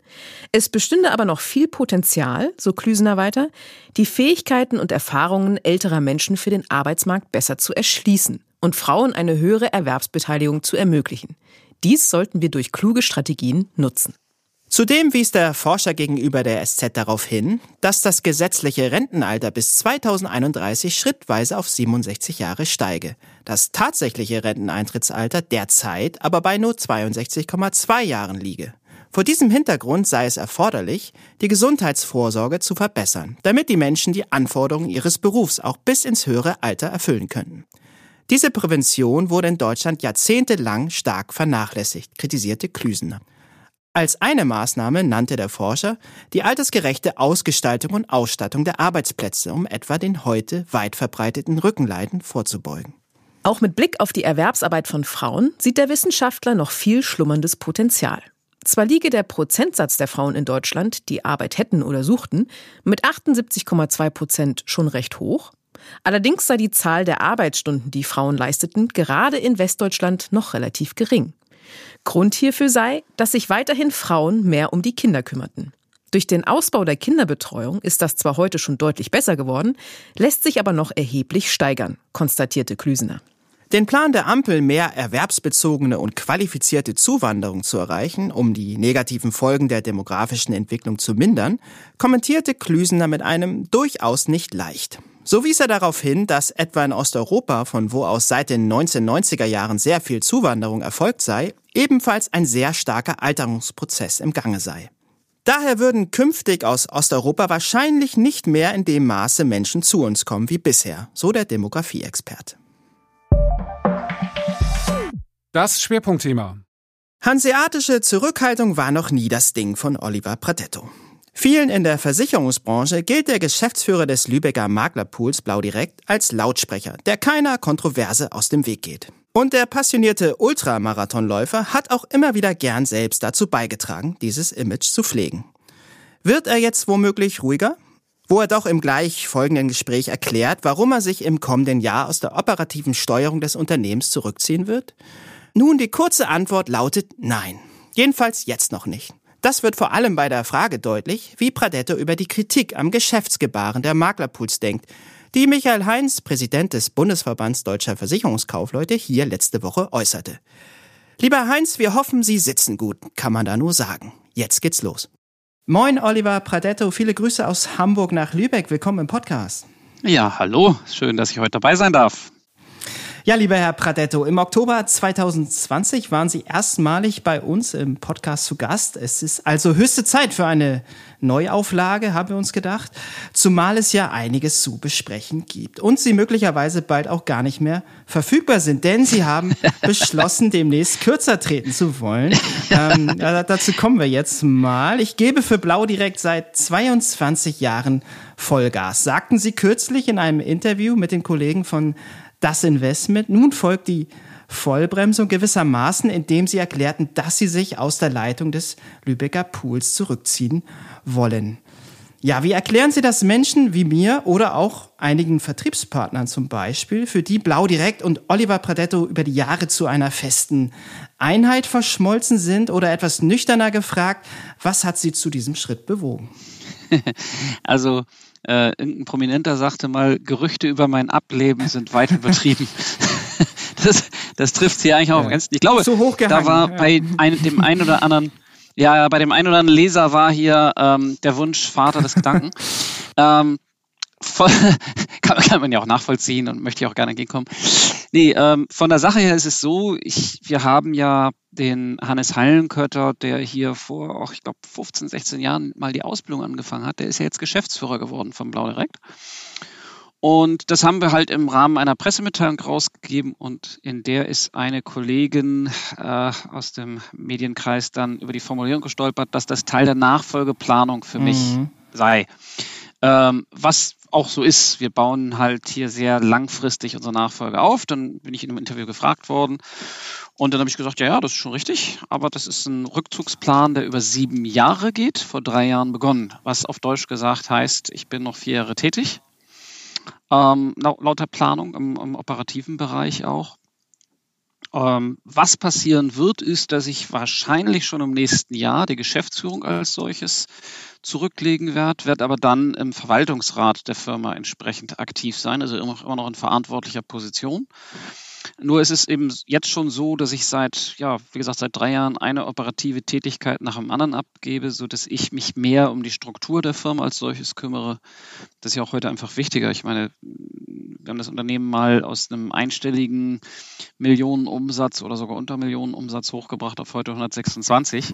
es bestünde aber noch viel Potenzial, so Klüsener weiter, die Fähigkeiten und Erfahrungen älterer Menschen für den Arbeitsmarkt besser zu erschließen und Frauen eine höhere Erwerbsbeteiligung zu ermöglichen. Dies sollten wir durch kluge Strategien nutzen. Zudem wies der Forscher gegenüber der SZ darauf hin, dass das gesetzliche Rentenalter bis 2031 schrittweise auf 67 Jahre steige. Das tatsächliche Renteneintrittsalter derzeit aber bei nur 62,2 Jahren liege. Vor diesem Hintergrund sei es erforderlich, die Gesundheitsvorsorge zu verbessern, damit die Menschen die Anforderungen ihres Berufs auch bis ins höhere Alter erfüllen könnten. Diese Prävention wurde in Deutschland jahrzehntelang stark vernachlässigt, kritisierte Klüsener. Als eine Maßnahme nannte der Forscher die altersgerechte Ausgestaltung und Ausstattung der Arbeitsplätze, um etwa den heute weit verbreiteten Rückenleiden vorzubeugen. Auch mit Blick auf die Erwerbsarbeit von Frauen sieht der Wissenschaftler noch viel schlummerndes Potenzial. Zwar liege der Prozentsatz der Frauen in Deutschland, die Arbeit hätten oder suchten, mit 78,2 Prozent schon recht hoch. Allerdings sei die Zahl der Arbeitsstunden, die Frauen leisteten, gerade in Westdeutschland noch relativ gering. Grund hierfür sei, dass sich weiterhin Frauen mehr um die Kinder kümmerten. Durch den Ausbau der Kinderbetreuung ist das zwar heute schon deutlich besser geworden, lässt sich aber noch erheblich steigern, konstatierte Klüsener. Den Plan der Ampel, mehr erwerbsbezogene und qualifizierte Zuwanderung zu erreichen, um die negativen Folgen der demografischen Entwicklung zu mindern, kommentierte Klüsener mit einem durchaus nicht leicht. So wies er darauf hin, dass etwa in Osteuropa, von wo aus seit den 1990er Jahren sehr viel Zuwanderung erfolgt sei, ebenfalls ein sehr starker Alterungsprozess im Gange sei. Daher würden künftig aus Osteuropa wahrscheinlich nicht mehr in dem Maße Menschen zu uns kommen wie bisher, so der Demografieexperte. Das Schwerpunktthema. Hanseatische Zurückhaltung war noch nie das Ding von Oliver Pradetto. Vielen in der Versicherungsbranche gilt der Geschäftsführer des Lübecker Maklerpools Blau Direkt als Lautsprecher, der keiner Kontroverse aus dem Weg geht. Und der passionierte Ultramarathonläufer hat auch immer wieder gern selbst dazu beigetragen, dieses Image zu pflegen. Wird er jetzt womöglich ruhiger? Wo er doch im gleich folgenden Gespräch erklärt, warum er sich im kommenden Jahr aus der operativen Steuerung des Unternehmens zurückziehen wird? Nun, die kurze Antwort lautet nein. Jedenfalls jetzt noch nicht. Das wird vor allem bei der Frage deutlich, wie Pradetto über die Kritik am Geschäftsgebaren der Maklerpools denkt, die Michael Heinz, Präsident des Bundesverbands Deutscher Versicherungskaufleute, hier letzte Woche äußerte. Lieber Heinz, wir hoffen, Sie sitzen gut, kann man da nur sagen. Jetzt geht's los. Moin, Oliver Pradetto, viele Grüße aus Hamburg nach Lübeck. Willkommen im Podcast. Ja, hallo, schön, dass ich heute dabei sein darf. Ja, lieber Herr Pradetto, im Oktober 2020 waren Sie erstmalig bei uns im Podcast zu Gast. Es ist also höchste Zeit für eine Neuauflage, haben wir uns gedacht, zumal es ja einiges zu besprechen gibt und Sie möglicherweise bald auch gar nicht mehr verfügbar sind, denn Sie haben beschlossen, demnächst kürzer treten zu wollen. Ähm, dazu kommen wir jetzt mal. Ich gebe für Blau direkt seit 22 Jahren Vollgas, sagten Sie kürzlich in einem Interview mit den Kollegen von das Investment. Nun folgt die Vollbremsung gewissermaßen, indem sie erklärten, dass sie sich aus der Leitung des Lübecker Pools zurückziehen wollen. Ja, wie erklären Sie das Menschen wie mir oder auch einigen Vertriebspartnern zum Beispiel, für die Blau Direkt und Oliver Pradetto über die Jahre zu einer festen Einheit verschmolzen sind oder etwas nüchterner gefragt, was hat Sie zu diesem Schritt bewogen? Also äh, irgendein Prominenter sagte mal, Gerüchte über mein Ableben sind weit übertrieben. das, das trifft hier eigentlich auch ja. ganz. Ich glaube, da war ja. bei ein, dem einen oder anderen, ja, bei dem einen oder anderen Leser war hier ähm, der Wunsch Vater des Gedanken. ähm, voll, kann, kann, man ja auch nachvollziehen und möchte ich auch gerne entgegenkommen. Nee, ähm, von der Sache her ist es so, ich, wir haben ja den Hannes Hallenkötter, der hier vor, auch ich glaube, 15, 16 Jahren mal die Ausbildung angefangen hat, der ist ja jetzt Geschäftsführer geworden von Blau Direkt. Und das haben wir halt im Rahmen einer Pressemitteilung rausgegeben und in der ist eine Kollegin äh, aus dem Medienkreis dann über die Formulierung gestolpert, dass das Teil der Nachfolgeplanung für mhm. mich sei. Ähm, was auch so ist, wir bauen halt hier sehr langfristig unsere Nachfolge auf. Dann bin ich in einem Interview gefragt worden und dann habe ich gesagt, ja, ja, das ist schon richtig, aber das ist ein Rückzugsplan, der über sieben Jahre geht, vor drei Jahren begonnen, was auf Deutsch gesagt heißt, ich bin noch vier Jahre tätig, ähm, laut der Planung im, im operativen Bereich auch. Ähm, was passieren wird, ist, dass ich wahrscheinlich schon im nächsten Jahr die Geschäftsführung als solches zurücklegen werde, werde aber dann im Verwaltungsrat der Firma entsprechend aktiv sein, also immer, noch in verantwortlicher Position. Nur ist es eben jetzt schon so, dass ich seit, ja, wie gesagt, seit drei Jahren eine operative Tätigkeit nach dem anderen abgebe, so dass ich mich mehr um die Struktur der Firma als solches kümmere. Das ist ja auch heute einfach wichtiger. Ich meine, wir haben das Unternehmen mal aus einem einstelligen Millionenumsatz oder sogar unter Millionenumsatz hochgebracht auf heute 126.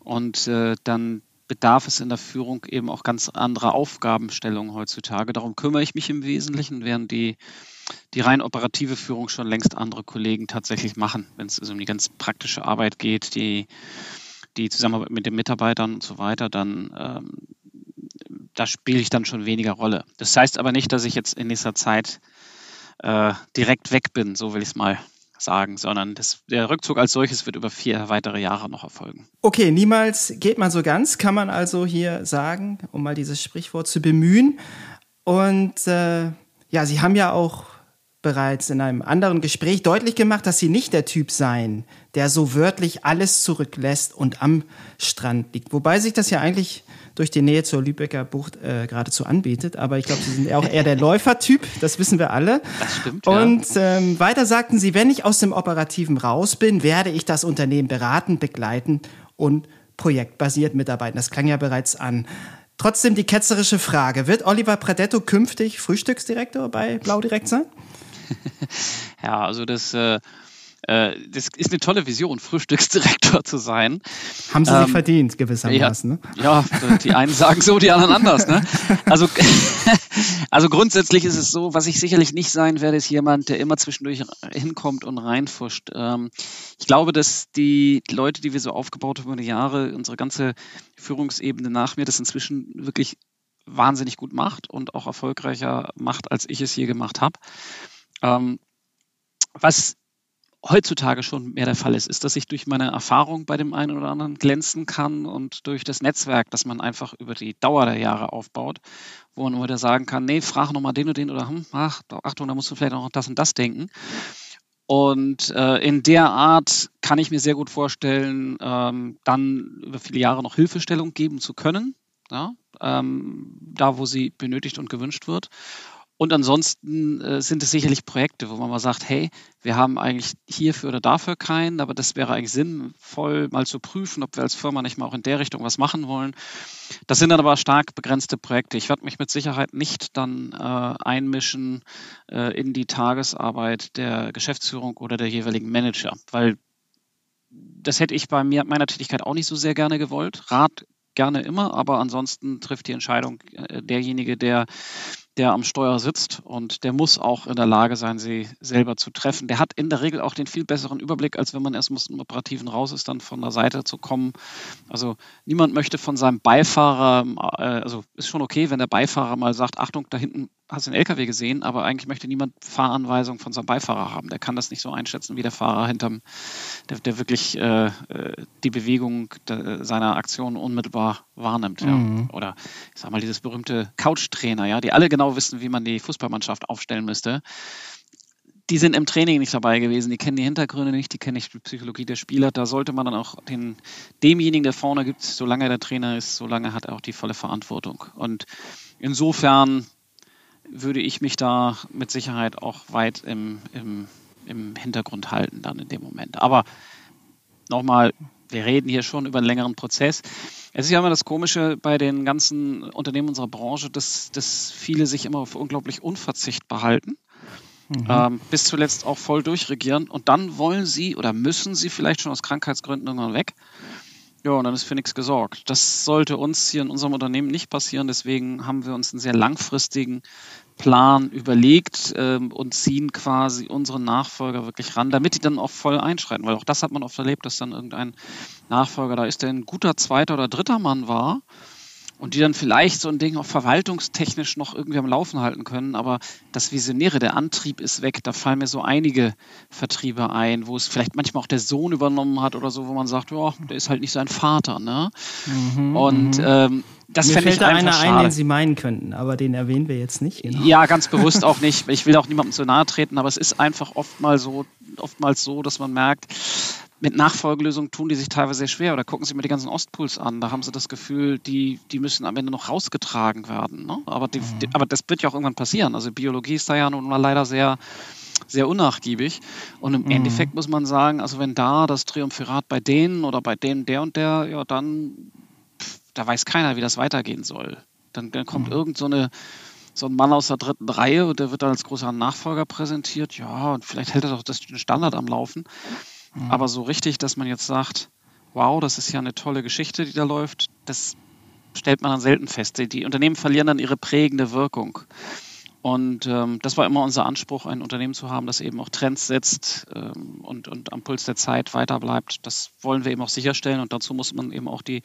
Und äh, dann bedarf es in der Führung eben auch ganz anderer Aufgabenstellungen heutzutage. Darum kümmere ich mich im Wesentlichen, während die, die rein operative Führung schon längst andere Kollegen tatsächlich machen, wenn es also um die ganz praktische Arbeit geht, die, die Zusammenarbeit mit den Mitarbeitern und so weiter, dann ähm, da spiele ich dann schon weniger Rolle. Das heißt aber nicht, dass ich jetzt in nächster Zeit äh, direkt weg bin, so will ich es mal sagen, sondern das, der Rückzug als solches wird über vier weitere Jahre noch erfolgen. Okay, niemals geht man so ganz, kann man also hier sagen, um mal dieses Sprichwort zu bemühen. Und äh, ja, Sie haben ja auch bereits in einem anderen Gespräch deutlich gemacht, dass Sie nicht der Typ seien, der so wörtlich alles zurücklässt und am Strand liegt. Wobei sich das ja eigentlich durch die Nähe zur Lübecker Bucht äh, geradezu anbietet. Aber ich glaube, Sie sind auch eher der Läufertyp, das wissen wir alle. Das stimmt. Und ähm, weiter sagten Sie, wenn ich aus dem Operativen raus bin, werde ich das Unternehmen beraten, begleiten und projektbasiert mitarbeiten. Das klang ja bereits an. Trotzdem die ketzerische Frage, wird Oliver Predetto künftig Frühstücksdirektor bei Blau Direkt sein? ja, also das äh, das ist eine tolle Vision, Frühstücksdirektor zu sein. Haben Sie ähm, sich verdient, gewissermaßen. Ja, ne? ja, die einen sagen so, die anderen anders. Ne? Also, also grundsätzlich ist es so, was ich sicherlich nicht sein werde, ist jemand, der immer zwischendurch hinkommt und reinfuscht. Ähm, ich glaube, dass die Leute, die wir so aufgebaut haben über die Jahre, unsere ganze Führungsebene nach mir, das inzwischen wirklich wahnsinnig gut macht und auch erfolgreicher macht, als ich es je gemacht habe. Ähm, was heutzutage schon mehr der Fall ist, ist, dass ich durch meine Erfahrung bei dem einen oder anderen glänzen kann und durch das Netzwerk, das man einfach über die Dauer der Jahre aufbaut, wo man wieder sagen kann, nee, frag nochmal den und den oder hm, ach, Achtung, da musst du vielleicht auch noch das und das denken. Und äh, in der Art kann ich mir sehr gut vorstellen, ähm, dann über viele Jahre noch Hilfestellung geben zu können, ja, ähm, da wo sie benötigt und gewünscht wird. Und ansonsten äh, sind es sicherlich Projekte, wo man mal sagt, hey, wir haben eigentlich hierfür oder dafür keinen, aber das wäre eigentlich sinnvoll, mal zu prüfen, ob wir als Firma nicht mal auch in der Richtung was machen wollen. Das sind dann aber stark begrenzte Projekte. Ich werde mich mit Sicherheit nicht dann äh, einmischen äh, in die Tagesarbeit der Geschäftsführung oder der jeweiligen Manager, weil das hätte ich bei mir, meiner Tätigkeit auch nicht so sehr gerne gewollt. Rat gerne immer, aber ansonsten trifft die Entscheidung äh, derjenige, der der am Steuer sitzt und der muss auch in der Lage sein, sie selber zu treffen. Der hat in der Regel auch den viel besseren Überblick, als wenn man erst aus dem Operativen raus ist, dann von der Seite zu kommen. Also niemand möchte von seinem Beifahrer, äh, also ist schon okay, wenn der Beifahrer mal sagt, Achtung, da hinten hast du einen LKW gesehen, aber eigentlich möchte niemand Fahranweisungen von seinem Beifahrer haben. Der kann das nicht so einschätzen wie der Fahrer hinterm, der, der wirklich äh, äh die Bewegung de, seiner Aktion unmittelbar wahrnimmt. Ja. Mhm. Oder ich sag mal, dieses berühmte Couch-Trainer, ja, die alle genau wissen, wie man die Fußballmannschaft aufstellen müsste. Die sind im Training nicht dabei gewesen, die kennen die Hintergründe nicht, die kennen nicht die Psychologie der Spieler. Da sollte man dann auch den, demjenigen, der vorne gibt, solange er der Trainer ist, solange hat er auch die volle Verantwortung. Und insofern würde ich mich da mit Sicherheit auch weit im, im, im Hintergrund halten dann in dem Moment. Aber nochmal, wir reden hier schon über einen längeren Prozess. Es ist ja immer das Komische bei den ganzen Unternehmen unserer Branche, dass, dass viele sich immer auf unglaublich unverzichtbar halten. Mhm. Ähm, bis zuletzt auch voll durchregieren und dann wollen sie oder müssen sie vielleicht schon aus Krankheitsgründen irgendwann weg. Ja, und dann ist für nichts gesorgt. Das sollte uns hier in unserem Unternehmen nicht passieren. Deswegen haben wir uns einen sehr langfristigen Plan überlegt ähm, und ziehen quasi unsere Nachfolger wirklich ran, damit die dann auch voll einschreiten. Weil auch das hat man oft erlebt, dass dann irgendein Nachfolger da ist, der ein guter zweiter oder dritter Mann war und die dann vielleicht so ein Ding auch verwaltungstechnisch noch irgendwie am Laufen halten können. Aber das Visionäre, der Antrieb ist weg. Da fallen mir so einige Vertriebe ein, wo es vielleicht manchmal auch der Sohn übernommen hat oder so, wo man sagt, ja, der ist halt nicht sein Vater. Ne? Mhm, und mhm. ähm, das Mir fällt da einer schade. ein, den Sie meinen könnten, aber den erwähnen wir jetzt nicht. Genau. Ja, ganz bewusst auch nicht. Ich will auch niemandem zu nahe treten, aber es ist einfach oftmals so, oftmals so, dass man merkt, mit Nachfolgelösungen tun die sich teilweise sehr schwer. Oder gucken Sie mir die ganzen Ostpools an. Da haben Sie das Gefühl, die, die müssen am Ende noch rausgetragen werden. Ne? Aber, die, mhm. die, aber das wird ja auch irgendwann passieren. Also Biologie ist da ja nun mal leider sehr, sehr unnachgiebig. Und im mhm. Endeffekt muss man sagen, also wenn da das Triumphirat bei denen oder bei denen der und der, ja, dann, pff, da weiß keiner, wie das weitergehen soll. Dann, dann kommt mhm. irgend so eine so ein Mann aus der dritten Reihe und der wird dann als großer Nachfolger präsentiert. Ja, und vielleicht hält er doch das den Standard am Laufen. Mhm. Aber so richtig, dass man jetzt sagt, wow, das ist ja eine tolle Geschichte, die da läuft, das stellt man dann selten fest. Die Unternehmen verlieren dann ihre prägende Wirkung. Und ähm, das war immer unser Anspruch, ein Unternehmen zu haben, das eben auch Trends setzt ähm, und, und am Puls der Zeit weiter bleibt. Das wollen wir eben auch sicherstellen und dazu muss man eben auch die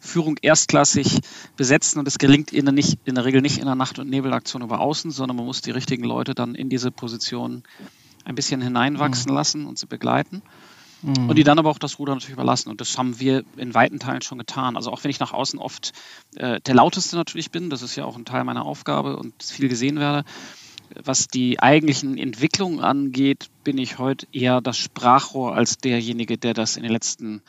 Führung erstklassig besetzen und es gelingt ihnen nicht in der Regel nicht in der Nacht- und Nebelaktion über außen, sondern man muss die richtigen Leute dann in diese Position ein bisschen hineinwachsen mhm. lassen und sie begleiten. Und die dann aber auch das Ruder natürlich überlassen. Und das haben wir in weiten Teilen schon getan. Also auch wenn ich nach außen oft äh, der lauteste natürlich bin, das ist ja auch ein Teil meiner Aufgabe und viel gesehen werde. Was die eigentlichen Entwicklungen angeht, bin ich heute eher das Sprachrohr als derjenige, der das in den letzten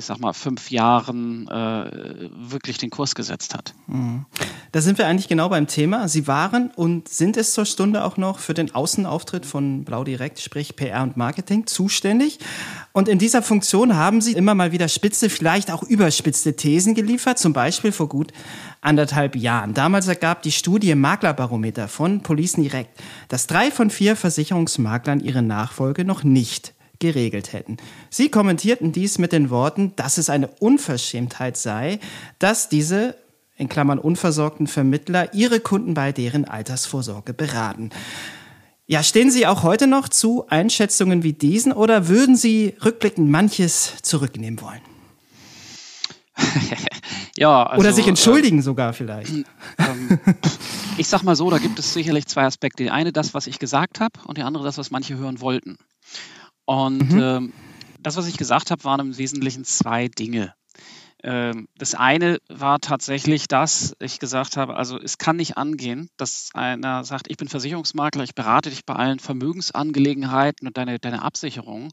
ich sag mal, fünf Jahren äh, wirklich den Kurs gesetzt hat. Mhm. Da sind wir eigentlich genau beim Thema. Sie waren und sind es zur Stunde auch noch für den Außenauftritt von Blau Direkt, sprich PR und Marketing, zuständig. Und in dieser Funktion haben Sie immer mal wieder spitze, vielleicht auch überspitzte Thesen geliefert, zum Beispiel vor gut anderthalb Jahren. Damals ergab die Studie Maklerbarometer von Police Direct, dass drei von vier Versicherungsmaklern ihre Nachfolge noch nicht geregelt hätten. Sie kommentierten dies mit den Worten, dass es eine Unverschämtheit sei, dass diese in Klammern unversorgten Vermittler ihre Kunden bei deren Altersvorsorge beraten. Ja, stehen Sie auch heute noch zu Einschätzungen wie diesen oder würden Sie rückblickend manches zurücknehmen wollen? ja, also, oder sich entschuldigen äh, sogar vielleicht. Ähm, ich sag mal so, da gibt es sicherlich zwei Aspekte. Die eine das, was ich gesagt habe, und die andere das, was manche hören wollten. Und mhm. ähm, das, was ich gesagt habe, waren im Wesentlichen zwei Dinge. Ähm, das eine war tatsächlich, dass ich gesagt habe, also es kann nicht angehen, dass einer sagt, ich bin Versicherungsmakler, ich berate dich bei allen Vermögensangelegenheiten und deine, deine Absicherung.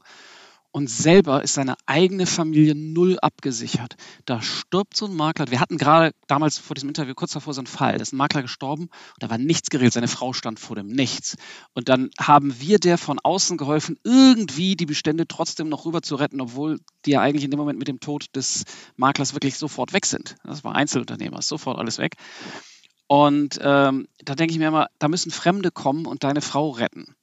Und selber ist seine eigene Familie null abgesichert. Da stirbt so ein Makler. Wir hatten gerade damals vor diesem Interview kurz davor so einen Fall. Da ist ein Makler gestorben und da war nichts geregelt. Seine Frau stand vor dem Nichts. Und dann haben wir der von außen geholfen, irgendwie die Bestände trotzdem noch rüber zu retten, obwohl die ja eigentlich in dem Moment mit dem Tod des Maklers wirklich sofort weg sind. Das war Einzelunternehmer, sofort alles weg. Und ähm, da denke ich mir immer, da müssen Fremde kommen und deine Frau retten.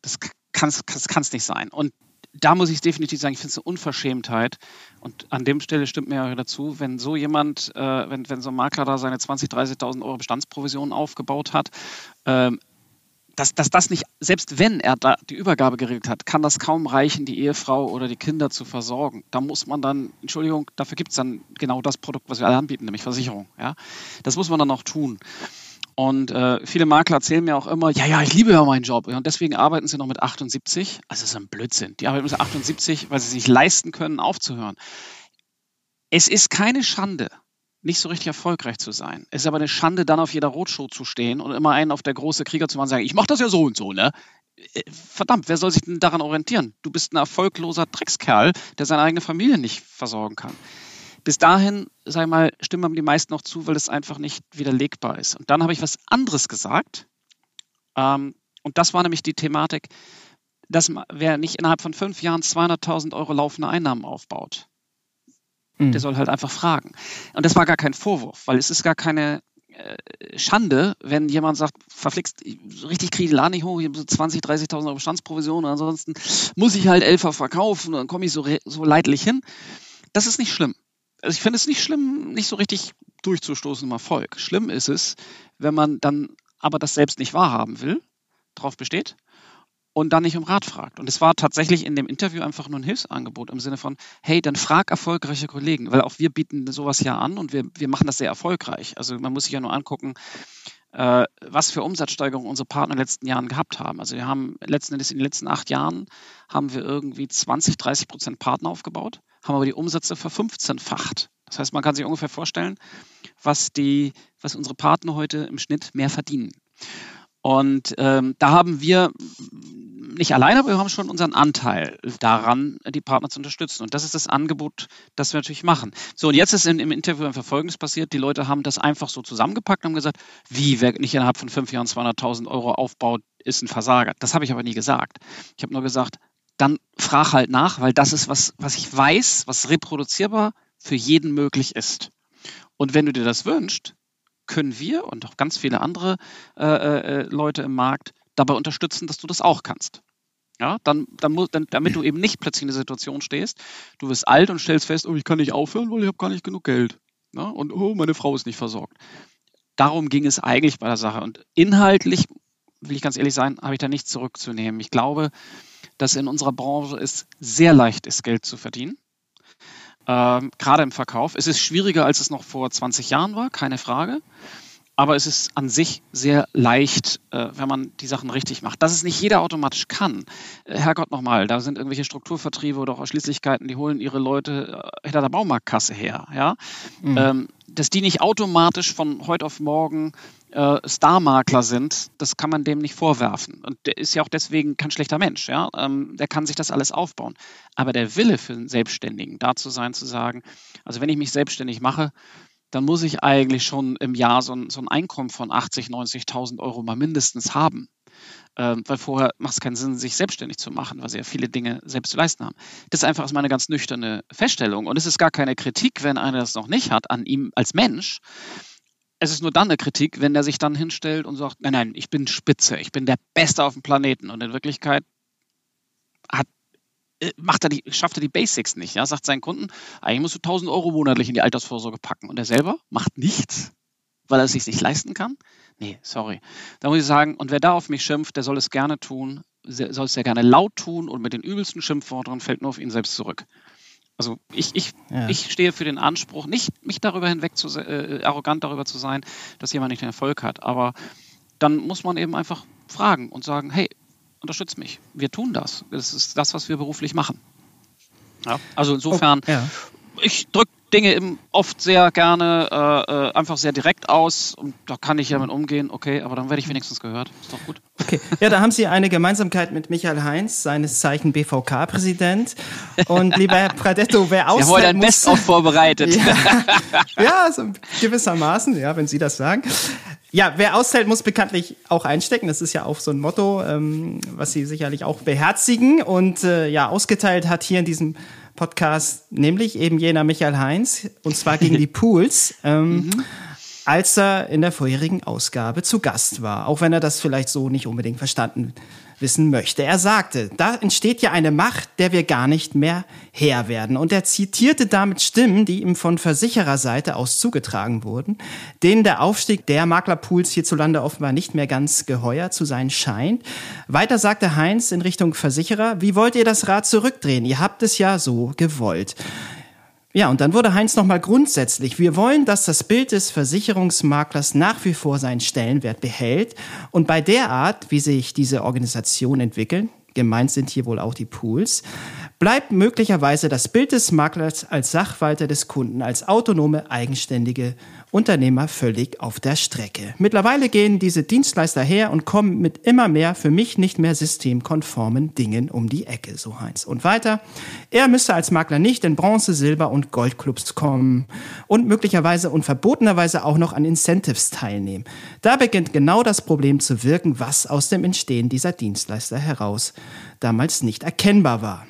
Das kann es nicht sein. Und da muss ich definitiv sagen, ich finde es eine Unverschämtheit. Und an dem Stelle stimmt mir ja dazu, wenn so jemand, äh, wenn, wenn so ein Makler da seine 20.000, 30.000 Euro Bestandsprovision aufgebaut hat, ähm, dass, dass das nicht, selbst wenn er da die Übergabe geregelt hat, kann das kaum reichen, die Ehefrau oder die Kinder zu versorgen. Da muss man dann, Entschuldigung, dafür gibt es dann genau das Produkt, was wir alle anbieten, nämlich Versicherung. Ja? Das muss man dann auch tun. Und äh, viele Makler erzählen mir auch immer, ja, ja, ich liebe ja meinen Job. Und deswegen arbeiten sie noch mit 78. Also das ist ein Blödsinn. Die arbeiten mit 78, weil sie sich leisten können, aufzuhören. Es ist keine Schande, nicht so richtig erfolgreich zu sein. Es ist aber eine Schande, dann auf jeder Roadshow zu stehen und immer einen auf der große Krieger zu machen und sagen, ich mache das ja so und so, ne? Äh, verdammt, wer soll sich denn daran orientieren? Du bist ein erfolgloser Dreckskerl, der seine eigene Familie nicht versorgen kann. Bis dahin, sag ich mal, stimmen die meisten noch zu, weil es einfach nicht widerlegbar ist. Und dann habe ich was anderes gesagt. Ähm, und das war nämlich die Thematik, dass wer nicht innerhalb von fünf Jahren 200.000 Euro laufende Einnahmen aufbaut, mhm. der soll halt einfach fragen. Und das war gar kein Vorwurf, weil es ist gar keine äh, Schande, wenn jemand sagt, verflixt, richtig kriege ich den nicht hoch, ich habe so 20.000, 30.000 Euro Bestandsprovision, ansonsten muss ich halt Elfer verkaufen, dann komme ich so, so leidlich hin. Das ist nicht schlimm also ich finde es nicht schlimm, nicht so richtig durchzustoßen im Erfolg. Schlimm ist es, wenn man dann aber das selbst nicht wahrhaben will, darauf besteht und dann nicht um Rat fragt. Und es war tatsächlich in dem Interview einfach nur ein Hilfsangebot im Sinne von, hey, dann frag erfolgreiche Kollegen, weil auch wir bieten sowas ja an und wir, wir machen das sehr erfolgreich. Also man muss sich ja nur angucken, was für Umsatzsteigerungen unsere Partner in den letzten Jahren gehabt haben. Also wir haben letzten Endes in den letzten acht Jahren haben wir irgendwie 20, 30 Prozent Partner aufgebaut haben aber die Umsätze verfünfzehnfacht. Das heißt, man kann sich ungefähr vorstellen, was, die, was unsere Partner heute im Schnitt mehr verdienen. Und ähm, da haben wir nicht alleine, aber wir haben schon unseren Anteil daran, die Partner zu unterstützen. Und das ist das Angebot, das wir natürlich machen. So, und jetzt ist in, im Interview einfach Folgendes passiert. Die Leute haben das einfach so zusammengepackt und haben gesagt, wie, wer nicht innerhalb von fünf Jahren 200.000 Euro aufbaut, ist ein Versager. Das habe ich aber nie gesagt. Ich habe nur gesagt, dann frag halt nach, weil das ist was, was ich weiß, was reproduzierbar für jeden möglich ist. Und wenn du dir das wünschst, können wir und auch ganz viele andere äh, äh, Leute im Markt dabei unterstützen, dass du das auch kannst. Ja, dann, dann, dann, damit du eben nicht plötzlich in der Situation stehst, du wirst alt und stellst fest, oh, ich kann nicht aufhören, weil ich habe gar nicht genug Geld. Ja, und oh, meine Frau ist nicht versorgt. Darum ging es eigentlich bei der Sache. Und inhaltlich, will ich ganz ehrlich sein, habe ich da nichts zurückzunehmen. Ich glaube, dass in unserer Branche es sehr leicht ist, Geld zu verdienen. Ähm, gerade im Verkauf. Es ist schwieriger, als es noch vor 20 Jahren war, keine Frage. Aber es ist an sich sehr leicht, äh, wenn man die Sachen richtig macht. Dass es nicht jeder automatisch kann. Äh, Herrgott nochmal, da sind irgendwelche Strukturvertriebe oder auch Ausschließlichkeiten, die holen ihre Leute äh, hinter der Baumarktkasse her. Ja? Mhm. Ähm, dass die nicht automatisch von heute auf morgen äh, Starmakler sind, das kann man dem nicht vorwerfen. Und der ist ja auch deswegen kein schlechter Mensch. Ja? Ähm, der kann sich das alles aufbauen. Aber der Wille für einen Selbstständigen, da zu sein, zu sagen, also wenn ich mich selbstständig mache, dann muss ich eigentlich schon im Jahr so ein, so ein Einkommen von 80, 90.000 Euro mal mindestens haben. Ähm, weil vorher macht es keinen Sinn, sich selbstständig zu machen, weil sie ja viele Dinge selbst zu leisten haben. Das ist einfach aus meiner ganz nüchterne Feststellung. Und es ist gar keine Kritik, wenn einer das noch nicht hat, an ihm als Mensch, es ist nur dann eine Kritik, wenn er sich dann hinstellt und sagt, nein, nein, ich bin Spitze, ich bin der Beste auf dem Planeten. Und in Wirklichkeit macht er die, schafft er die Basics nicht. Ja? Sagt seinen Kunden, eigentlich musst du 1000 Euro monatlich in die Altersvorsorge packen. Und er selber macht nichts, weil er es sich nicht leisten kann. Nee, sorry. Da muss ich sagen, und wer da auf mich schimpft, der soll es gerne tun, soll es sehr gerne laut tun und mit den übelsten Schimpfworten fällt nur auf ihn selbst zurück. Also ich, ich, ja. ich stehe für den Anspruch, nicht mich darüber hinweg zu äh, arrogant darüber zu sein, dass jemand nicht den Erfolg hat. Aber dann muss man eben einfach fragen und sagen, hey, unterstützt mich. Wir tun das. Das ist das, was wir beruflich machen. Ja, also insofern, ja. ich drücke Dinge eben oft sehr gerne äh, äh, einfach sehr direkt aus und da kann ich ja mit umgehen, okay, aber dann werde ich wenigstens gehört. Ist doch gut. Okay, ja, da haben Sie eine Gemeinsamkeit mit Michael Heinz, seines Zeichen BVK-Präsident. Und lieber Herr Pradetto, wer aushält... Sie haben ein Best auch vorbereitet. ja, ja so gewissermaßen, ja, wenn Sie das sagen. Ja, wer aushält, muss bekanntlich auch einstecken. Das ist ja auch so ein Motto, ähm, was Sie sicherlich auch beherzigen. Und äh, ja, ausgeteilt hat hier in diesem Podcast, nämlich eben jener Michael Heinz, und zwar gegen die Pools, ähm, mhm. Als er in der vorherigen Ausgabe zu Gast war, auch wenn er das vielleicht so nicht unbedingt verstanden wissen möchte. Er sagte, da entsteht ja eine Macht, der wir gar nicht mehr Herr werden. Und er zitierte damit Stimmen, die ihm von Versichererseite aus zugetragen wurden, denen der Aufstieg der Maklerpools hierzulande offenbar nicht mehr ganz geheuer zu sein scheint. Weiter sagte Heinz in Richtung Versicherer, wie wollt ihr das Rad zurückdrehen? Ihr habt es ja so gewollt. Ja, und dann wurde Heinz nochmal grundsätzlich. Wir wollen, dass das Bild des Versicherungsmaklers nach wie vor seinen Stellenwert behält. Und bei der Art, wie sich diese Organisationen entwickeln, gemeint sind hier wohl auch die Pools, bleibt möglicherweise das Bild des Maklers als Sachwalter des Kunden, als autonome, eigenständige Unternehmer völlig auf der Strecke. Mittlerweile gehen diese Dienstleister her und kommen mit immer mehr für mich nicht mehr systemkonformen Dingen um die Ecke, so Heinz. Und weiter, er müsse als Makler nicht in Bronze, Silber und Goldclubs kommen und möglicherweise und verbotenerweise auch noch an Incentives teilnehmen. Da beginnt genau das Problem zu wirken, was aus dem Entstehen dieser Dienstleister heraus damals nicht erkennbar war.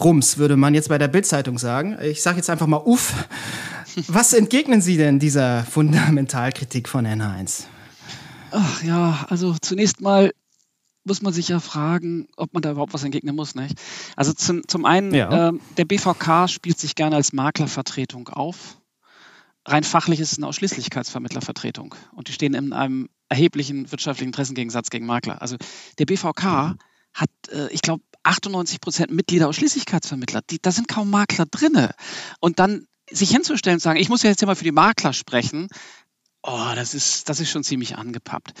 Rums, würde man jetzt bei der Bildzeitung sagen. Ich sage jetzt einfach mal Uff. Was entgegnen Sie denn dieser Fundamentalkritik von Herrn Heinz? Ach ja, also zunächst mal muss man sich ja fragen, ob man da überhaupt was entgegnen muss. Nicht? Also zum, zum einen, ja. äh, der BVK spielt sich gerne als Maklervertretung auf. Rein fachlich ist es eine Ausschließlichkeitsvermittlervertretung und die stehen in einem erheblichen wirtschaftlichen Interessengegensatz gegen Makler. Also der BVK hat, äh, ich glaube, 98 Prozent Mitglieder Ausschließlichkeitsvermittler. Die, da sind kaum Makler drinne. Und dann sich hinzustellen und sagen, ich muss ja jetzt ja mal für die Makler sprechen, oh, das ist, das ist schon ziemlich angepappt.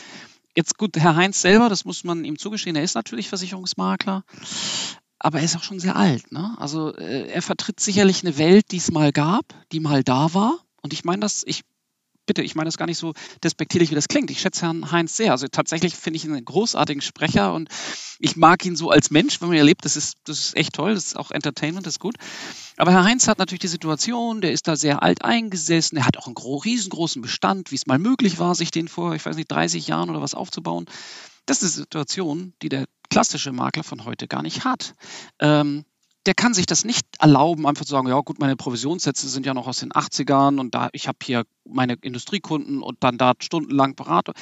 Jetzt gut, Herr Heinz selber, das muss man ihm zugestehen, er ist natürlich Versicherungsmakler, aber er ist auch schon sehr alt. Ne? Also äh, er vertritt sicherlich eine Welt, die es mal gab, die mal da war. Und ich meine das, ich bitte, ich meine das gar nicht so despektierlich, wie das klingt. Ich schätze Herrn Heinz sehr. Also tatsächlich finde ich ihn einen großartigen Sprecher und ich mag ihn so als Mensch, wenn man ihn erlebt. Das ist, das ist echt toll. Das ist auch Entertainment, das ist gut. Aber Herr Heinz hat natürlich die Situation, der ist da sehr alt eingesessen. Er hat auch einen riesengroßen Bestand, wie es mal möglich war, sich den vor, ich weiß nicht, 30 Jahren oder was aufzubauen. Das ist eine Situation, die der klassische Makler von heute gar nicht hat. Ähm, der kann sich das nicht erlauben, einfach zu sagen, ja gut, meine Provisionssätze sind ja noch aus den 80ern und da ich habe hier meine Industriekunden und dann da stundenlang Beratung.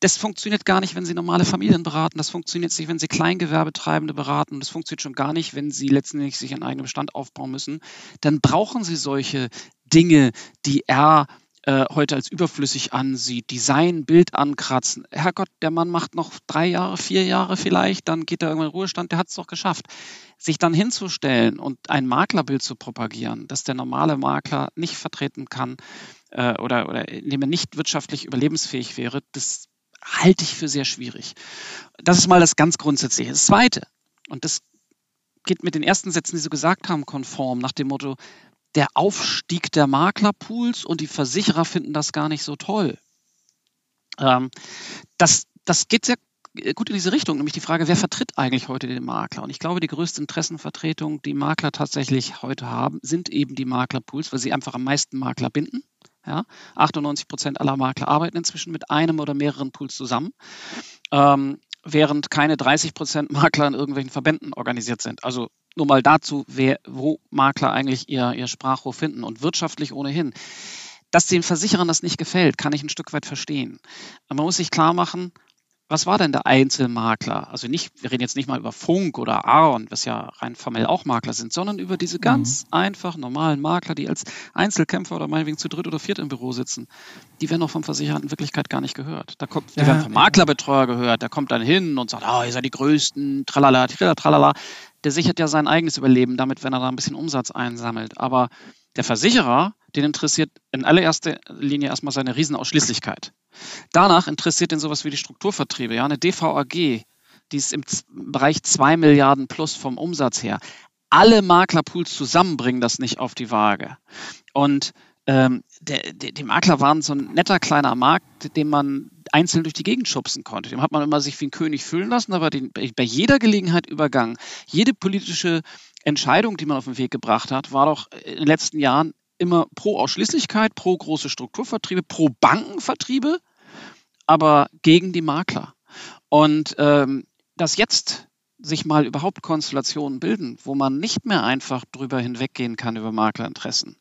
Das funktioniert gar nicht, wenn Sie normale Familien beraten. Das funktioniert nicht, wenn Sie Kleingewerbetreibende beraten. Das funktioniert schon gar nicht, wenn Sie letztendlich sich einen eigenen Bestand aufbauen müssen. Dann brauchen Sie solche Dinge, die er äh, heute als überflüssig ansieht, Design, Bild ankratzen. Herrgott, der Mann macht noch drei Jahre, vier Jahre vielleicht, dann geht er irgendwann in Ruhestand, der hat es doch geschafft sich dann hinzustellen und ein Maklerbild zu propagieren, das der normale Makler nicht vertreten kann äh, oder, oder in dem er nicht wirtschaftlich überlebensfähig wäre, das halte ich für sehr schwierig. Das ist mal das ganz Grundsätzliche. Das Zweite, und das geht mit den ersten Sätzen, die Sie gesagt haben, konform, nach dem Motto, der Aufstieg der Maklerpools und die Versicherer finden das gar nicht so toll. Ähm, das, das geht sehr äh, gut in diese Richtung, nämlich die Frage, wer vertritt eigentlich heute den Makler? Und ich glaube, die größte Interessenvertretung, die Makler tatsächlich heute haben, sind eben die Maklerpools, weil sie einfach am meisten Makler binden. Ja, 98 Prozent aller Makler arbeiten inzwischen mit einem oder mehreren Pools zusammen, ähm, während keine 30 Prozent Makler in irgendwelchen Verbänden organisiert sind. Also nur mal dazu, wer, wo Makler eigentlich ihr, ihr Sprachrohr finden und wirtschaftlich ohnehin. Dass den Versicherern das nicht gefällt, kann ich ein Stück weit verstehen. Aber man muss sich klar machen, was war denn der Einzelmakler? Also nicht, wir reden jetzt nicht mal über Funk oder Aaron, was ja rein formell auch Makler sind, sondern über diese ganz mhm. einfachen, normalen Makler, die als Einzelkämpfer oder meinetwegen zu dritt oder viert im Büro sitzen. Die werden auch vom Versicherer in Wirklichkeit gar nicht gehört. Da kommt, die ja, werden vom Maklerbetreuer gehört, der kommt dann hin und sagt, ah, oh, ihr seid die Größten, tralala, tralala, tralala. Der sichert ja sein eigenes Überleben damit, wenn er da ein bisschen Umsatz einsammelt. Aber der Versicherer, den interessiert in allererster Linie erstmal seine Riesenausschließlichkeit. Danach interessiert ihn sowas wie die Strukturvertriebe. Ja, eine DVAG, die ist im Bereich 2 Milliarden plus vom Umsatz her. alle Maklerpools zusammen bringen das nicht auf die Waage. Und ähm, der, der, die Makler waren so ein netter kleiner Markt, den man einzeln durch die Gegend schubsen konnte. Dem hat man immer sich wie ein König füllen lassen, aber den, bei jeder Gelegenheit übergangen. Jede politische Entscheidung, die man auf den Weg gebracht hat, war doch in den letzten Jahren immer pro Ausschließlichkeit, pro große Strukturvertriebe, pro Bankenvertriebe, aber gegen die Makler. Und ähm, dass jetzt sich mal überhaupt Konstellationen bilden, wo man nicht mehr einfach drüber hinweggehen kann über Maklerinteressen,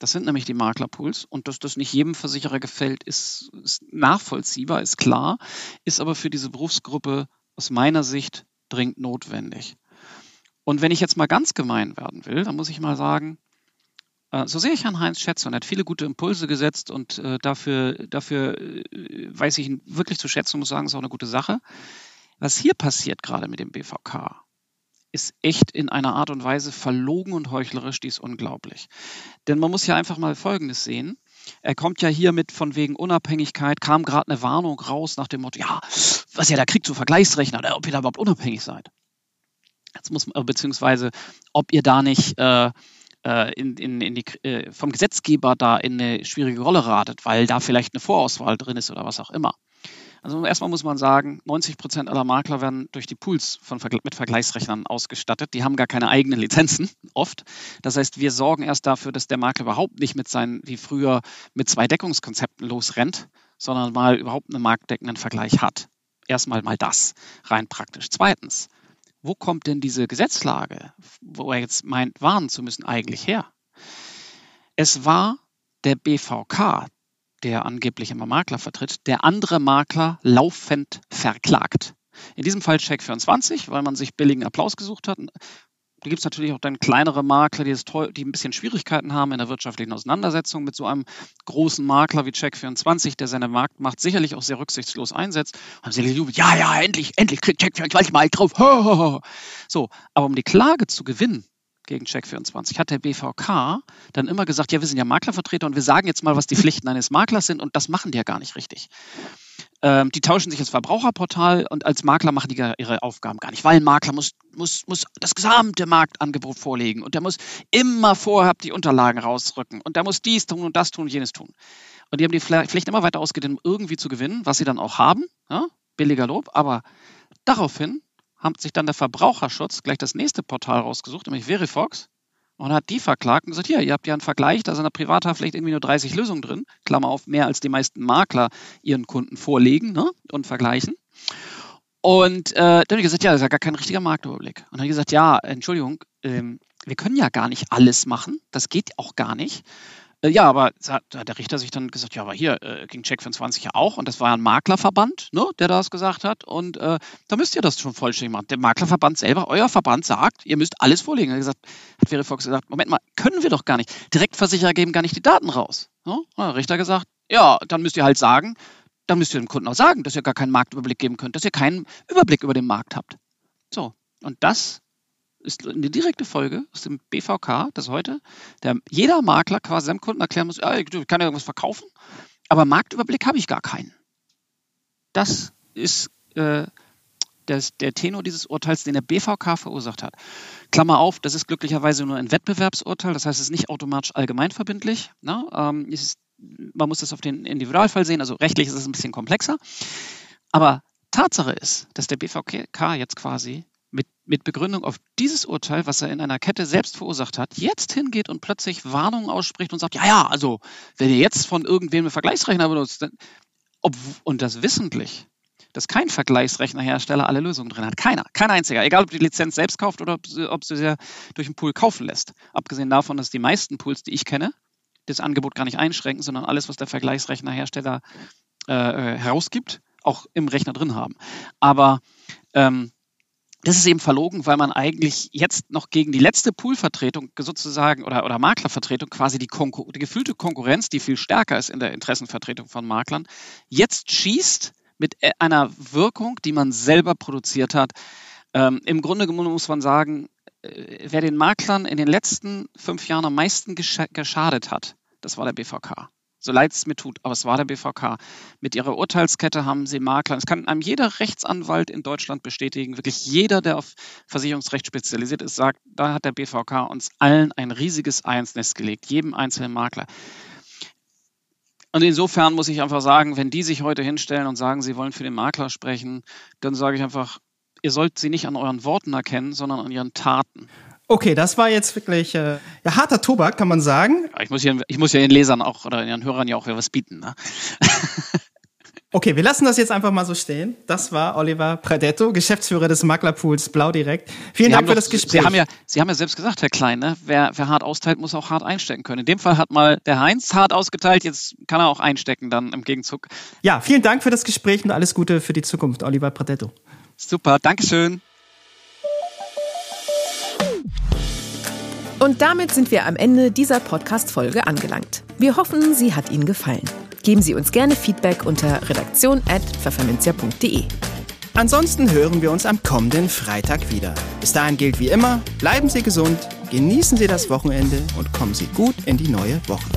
das sind nämlich die Maklerpools und dass das nicht jedem Versicherer gefällt, ist, ist nachvollziehbar, ist klar, ist aber für diese Berufsgruppe aus meiner Sicht dringend notwendig. Und wenn ich jetzt mal ganz gemein werden will, dann muss ich mal sagen, äh, so sehe ich Herrn Heinz schätze und er hat viele gute Impulse gesetzt und äh, dafür, dafür äh, weiß ich ihn wirklich zu schätzen und muss sagen, ist auch eine gute Sache. Was hier passiert gerade mit dem BVK, ist echt in einer Art und Weise verlogen und heuchlerisch, die ist unglaublich. Denn man muss ja einfach mal Folgendes sehen. Er kommt ja hier mit von wegen Unabhängigkeit, kam gerade eine Warnung raus nach dem Motto, ja, was ja der Krieg zu Vergleichsrechner, ob ihr da überhaupt unabhängig seid. Jetzt muss man, beziehungsweise ob ihr da nicht äh, äh in, in, in die, äh, vom Gesetzgeber da in eine schwierige Rolle ratet, weil da vielleicht eine Vorauswahl drin ist oder was auch immer. Also erstmal muss man sagen, 90 Prozent aller Makler werden durch die Pools von, mit Vergleichsrechnern ausgestattet. Die haben gar keine eigenen Lizenzen, oft. Das heißt, wir sorgen erst dafür, dass der Makler überhaupt nicht mit seinen, wie früher, mit zwei Deckungskonzepten losrennt, sondern mal überhaupt einen marktdeckenden Vergleich hat. Erstmal mal das, rein praktisch. Zweitens, wo kommt denn diese Gesetzlage, wo er jetzt meint, warnen zu müssen, eigentlich her? Es war der BVK, der angeblich immer Makler vertritt, der andere Makler laufend verklagt. In diesem Fall Check24, weil man sich billigen Applaus gesucht hat. Da gibt es natürlich auch dann kleinere Makler, die, die, ein bisschen Schwierigkeiten haben in der wirtschaftlichen Auseinandersetzung mit so einem großen Makler wie Check24, der seine Marktmacht sicherlich auch sehr rücksichtslos einsetzt. Haben sie gejubelt, ja, ja, endlich, endlich kriegt Check24 mal drauf. So, aber um die Klage zu gewinnen, gegen Check24 hat der BVK dann immer gesagt, ja, wir sind ja Maklervertreter und wir sagen jetzt mal, was die Pflichten eines Maklers sind und das machen die ja gar nicht richtig. Ähm, die tauschen sich ins Verbraucherportal und als Makler machen die ihre Aufgaben gar nicht, weil ein Makler muss, muss, muss das gesamte Marktangebot vorlegen und der muss immer vorher die Unterlagen rausrücken und der muss dies tun und das tun und jenes tun. Und die haben die Pflicht immer weiter ausgedehnt, um irgendwie zu gewinnen, was sie dann auch haben, ja? billiger Lob, aber daraufhin hat sich dann der Verbraucherschutz gleich das nächste Portal rausgesucht, nämlich Verifox, und hat die verklagt und gesagt, hier, ihr habt ja einen Vergleich, da sind in der Privathaftpflicht irgendwie nur 30 Lösungen drin, Klammer auf, mehr als die meisten Makler ihren Kunden vorlegen ne, und vergleichen. Und äh, dann habe ich gesagt, ja, das ist ja gar kein richtiger Marktüberblick. Und dann habe ich gesagt, ja, Entschuldigung, ähm, wir können ja gar nicht alles machen, das geht auch gar nicht. Äh, ja, aber da hat der Richter sich dann gesagt, ja, aber hier äh, ging Check24 ja auch und das war ein Maklerverband, ne, der das gesagt hat und äh, da müsst ihr das schon vollständig machen. Der Maklerverband selber, euer Verband sagt, ihr müsst alles vorlegen. Er hat gesagt, hat Verifox gesagt, Moment mal, können wir doch gar nicht. Direktversicherer geben gar nicht die Daten raus. Ne? Der Richter gesagt, ja, dann müsst ihr halt sagen, dann müsst ihr dem Kunden auch sagen, dass ihr gar keinen Marktüberblick geben könnt, dass ihr keinen Überblick über den Markt habt. So, und das ist eine direkte Folge aus dem BVK, dass heute der, jeder Makler quasi seinem Kunden erklären muss, ah, ich kann ja irgendwas verkaufen, aber Marktüberblick habe ich gar keinen. Das ist äh, das, der Tenor dieses Urteils, den der BVK verursacht hat. Klammer auf, das ist glücklicherweise nur ein Wettbewerbsurteil, das heißt, es ist nicht automatisch allgemeinverbindlich. Ne? Ähm, ist, man muss das auf den Individualfall sehen, also rechtlich ist es ein bisschen komplexer. Aber Tatsache ist, dass der BVK jetzt quasi mit, mit Begründung auf dieses Urteil, was er in einer Kette selbst verursacht hat, jetzt hingeht und plötzlich Warnungen ausspricht und sagt, ja, ja, also wenn ihr jetzt von irgendwem einen Vergleichsrechner benutzt, dann, ob, und das wissentlich, dass kein Vergleichsrechnerhersteller alle Lösungen drin hat. Keiner, kein einziger. Egal, ob die Lizenz selbst kauft oder ob sie, ob sie sie durch einen Pool kaufen lässt. Abgesehen davon, dass die meisten Pools, die ich kenne, das Angebot gar nicht einschränken, sondern alles, was der Vergleichsrechnerhersteller äh, äh herausgibt, auch im Rechner drin haben. Aber ähm, das ist eben verlogen, weil man eigentlich jetzt noch gegen die letzte Poolvertretung sozusagen oder, oder Maklervertretung quasi die, die gefühlte Konkurrenz, die viel stärker ist in der Interessenvertretung von Maklern, jetzt schießt mit e-, einer Wirkung, die man selber produziert hat. Ähm, Im Grunde genommen muss man sagen, äh, wer den Maklern in den letzten fünf Jahren am meisten geschadet hat, das war der BVK. So leid es mir tut, aber es war der BVK. Mit ihrer Urteilskette haben sie Makler. Es kann einem jeder Rechtsanwalt in Deutschland bestätigen, wirklich jeder, der auf Versicherungsrecht spezialisiert ist, sagt, da hat der BVK uns allen ein riesiges Ei ins Nest gelegt, jedem einzelnen Makler. Und insofern muss ich einfach sagen, wenn die sich heute hinstellen und sagen, sie wollen für den Makler sprechen, dann sage ich einfach, ihr sollt sie nicht an euren Worten erkennen, sondern an ihren Taten. Okay, das war jetzt wirklich äh, ja, harter Tobak, kann man sagen. Ich muss, ja, ich muss ja den Lesern auch oder den Hörern ja auch was bieten. Ne? okay, wir lassen das jetzt einfach mal so stehen. Das war Oliver Predetto, Geschäftsführer des Maklerpools Blau Direkt. Vielen Sie Dank für doch, das Gespräch. Sie haben, ja, Sie haben ja selbst gesagt, Herr Klein, ne? wer, wer hart austeilt, muss auch hart einstecken können. In dem Fall hat mal der Heinz hart ausgeteilt, jetzt kann er auch einstecken dann im Gegenzug. Ja, vielen Dank für das Gespräch und alles Gute für die Zukunft, Oliver Predetto. Super, Dankeschön. Und damit sind wir am Ende dieser Podcast-Folge angelangt. Wir hoffen, sie hat Ihnen gefallen. Geben Sie uns gerne Feedback unter redaktion.pfefferminzia.de. Ansonsten hören wir uns am kommenden Freitag wieder. Bis dahin gilt wie immer, bleiben Sie gesund, genießen Sie das Wochenende und kommen Sie gut in die neue Woche.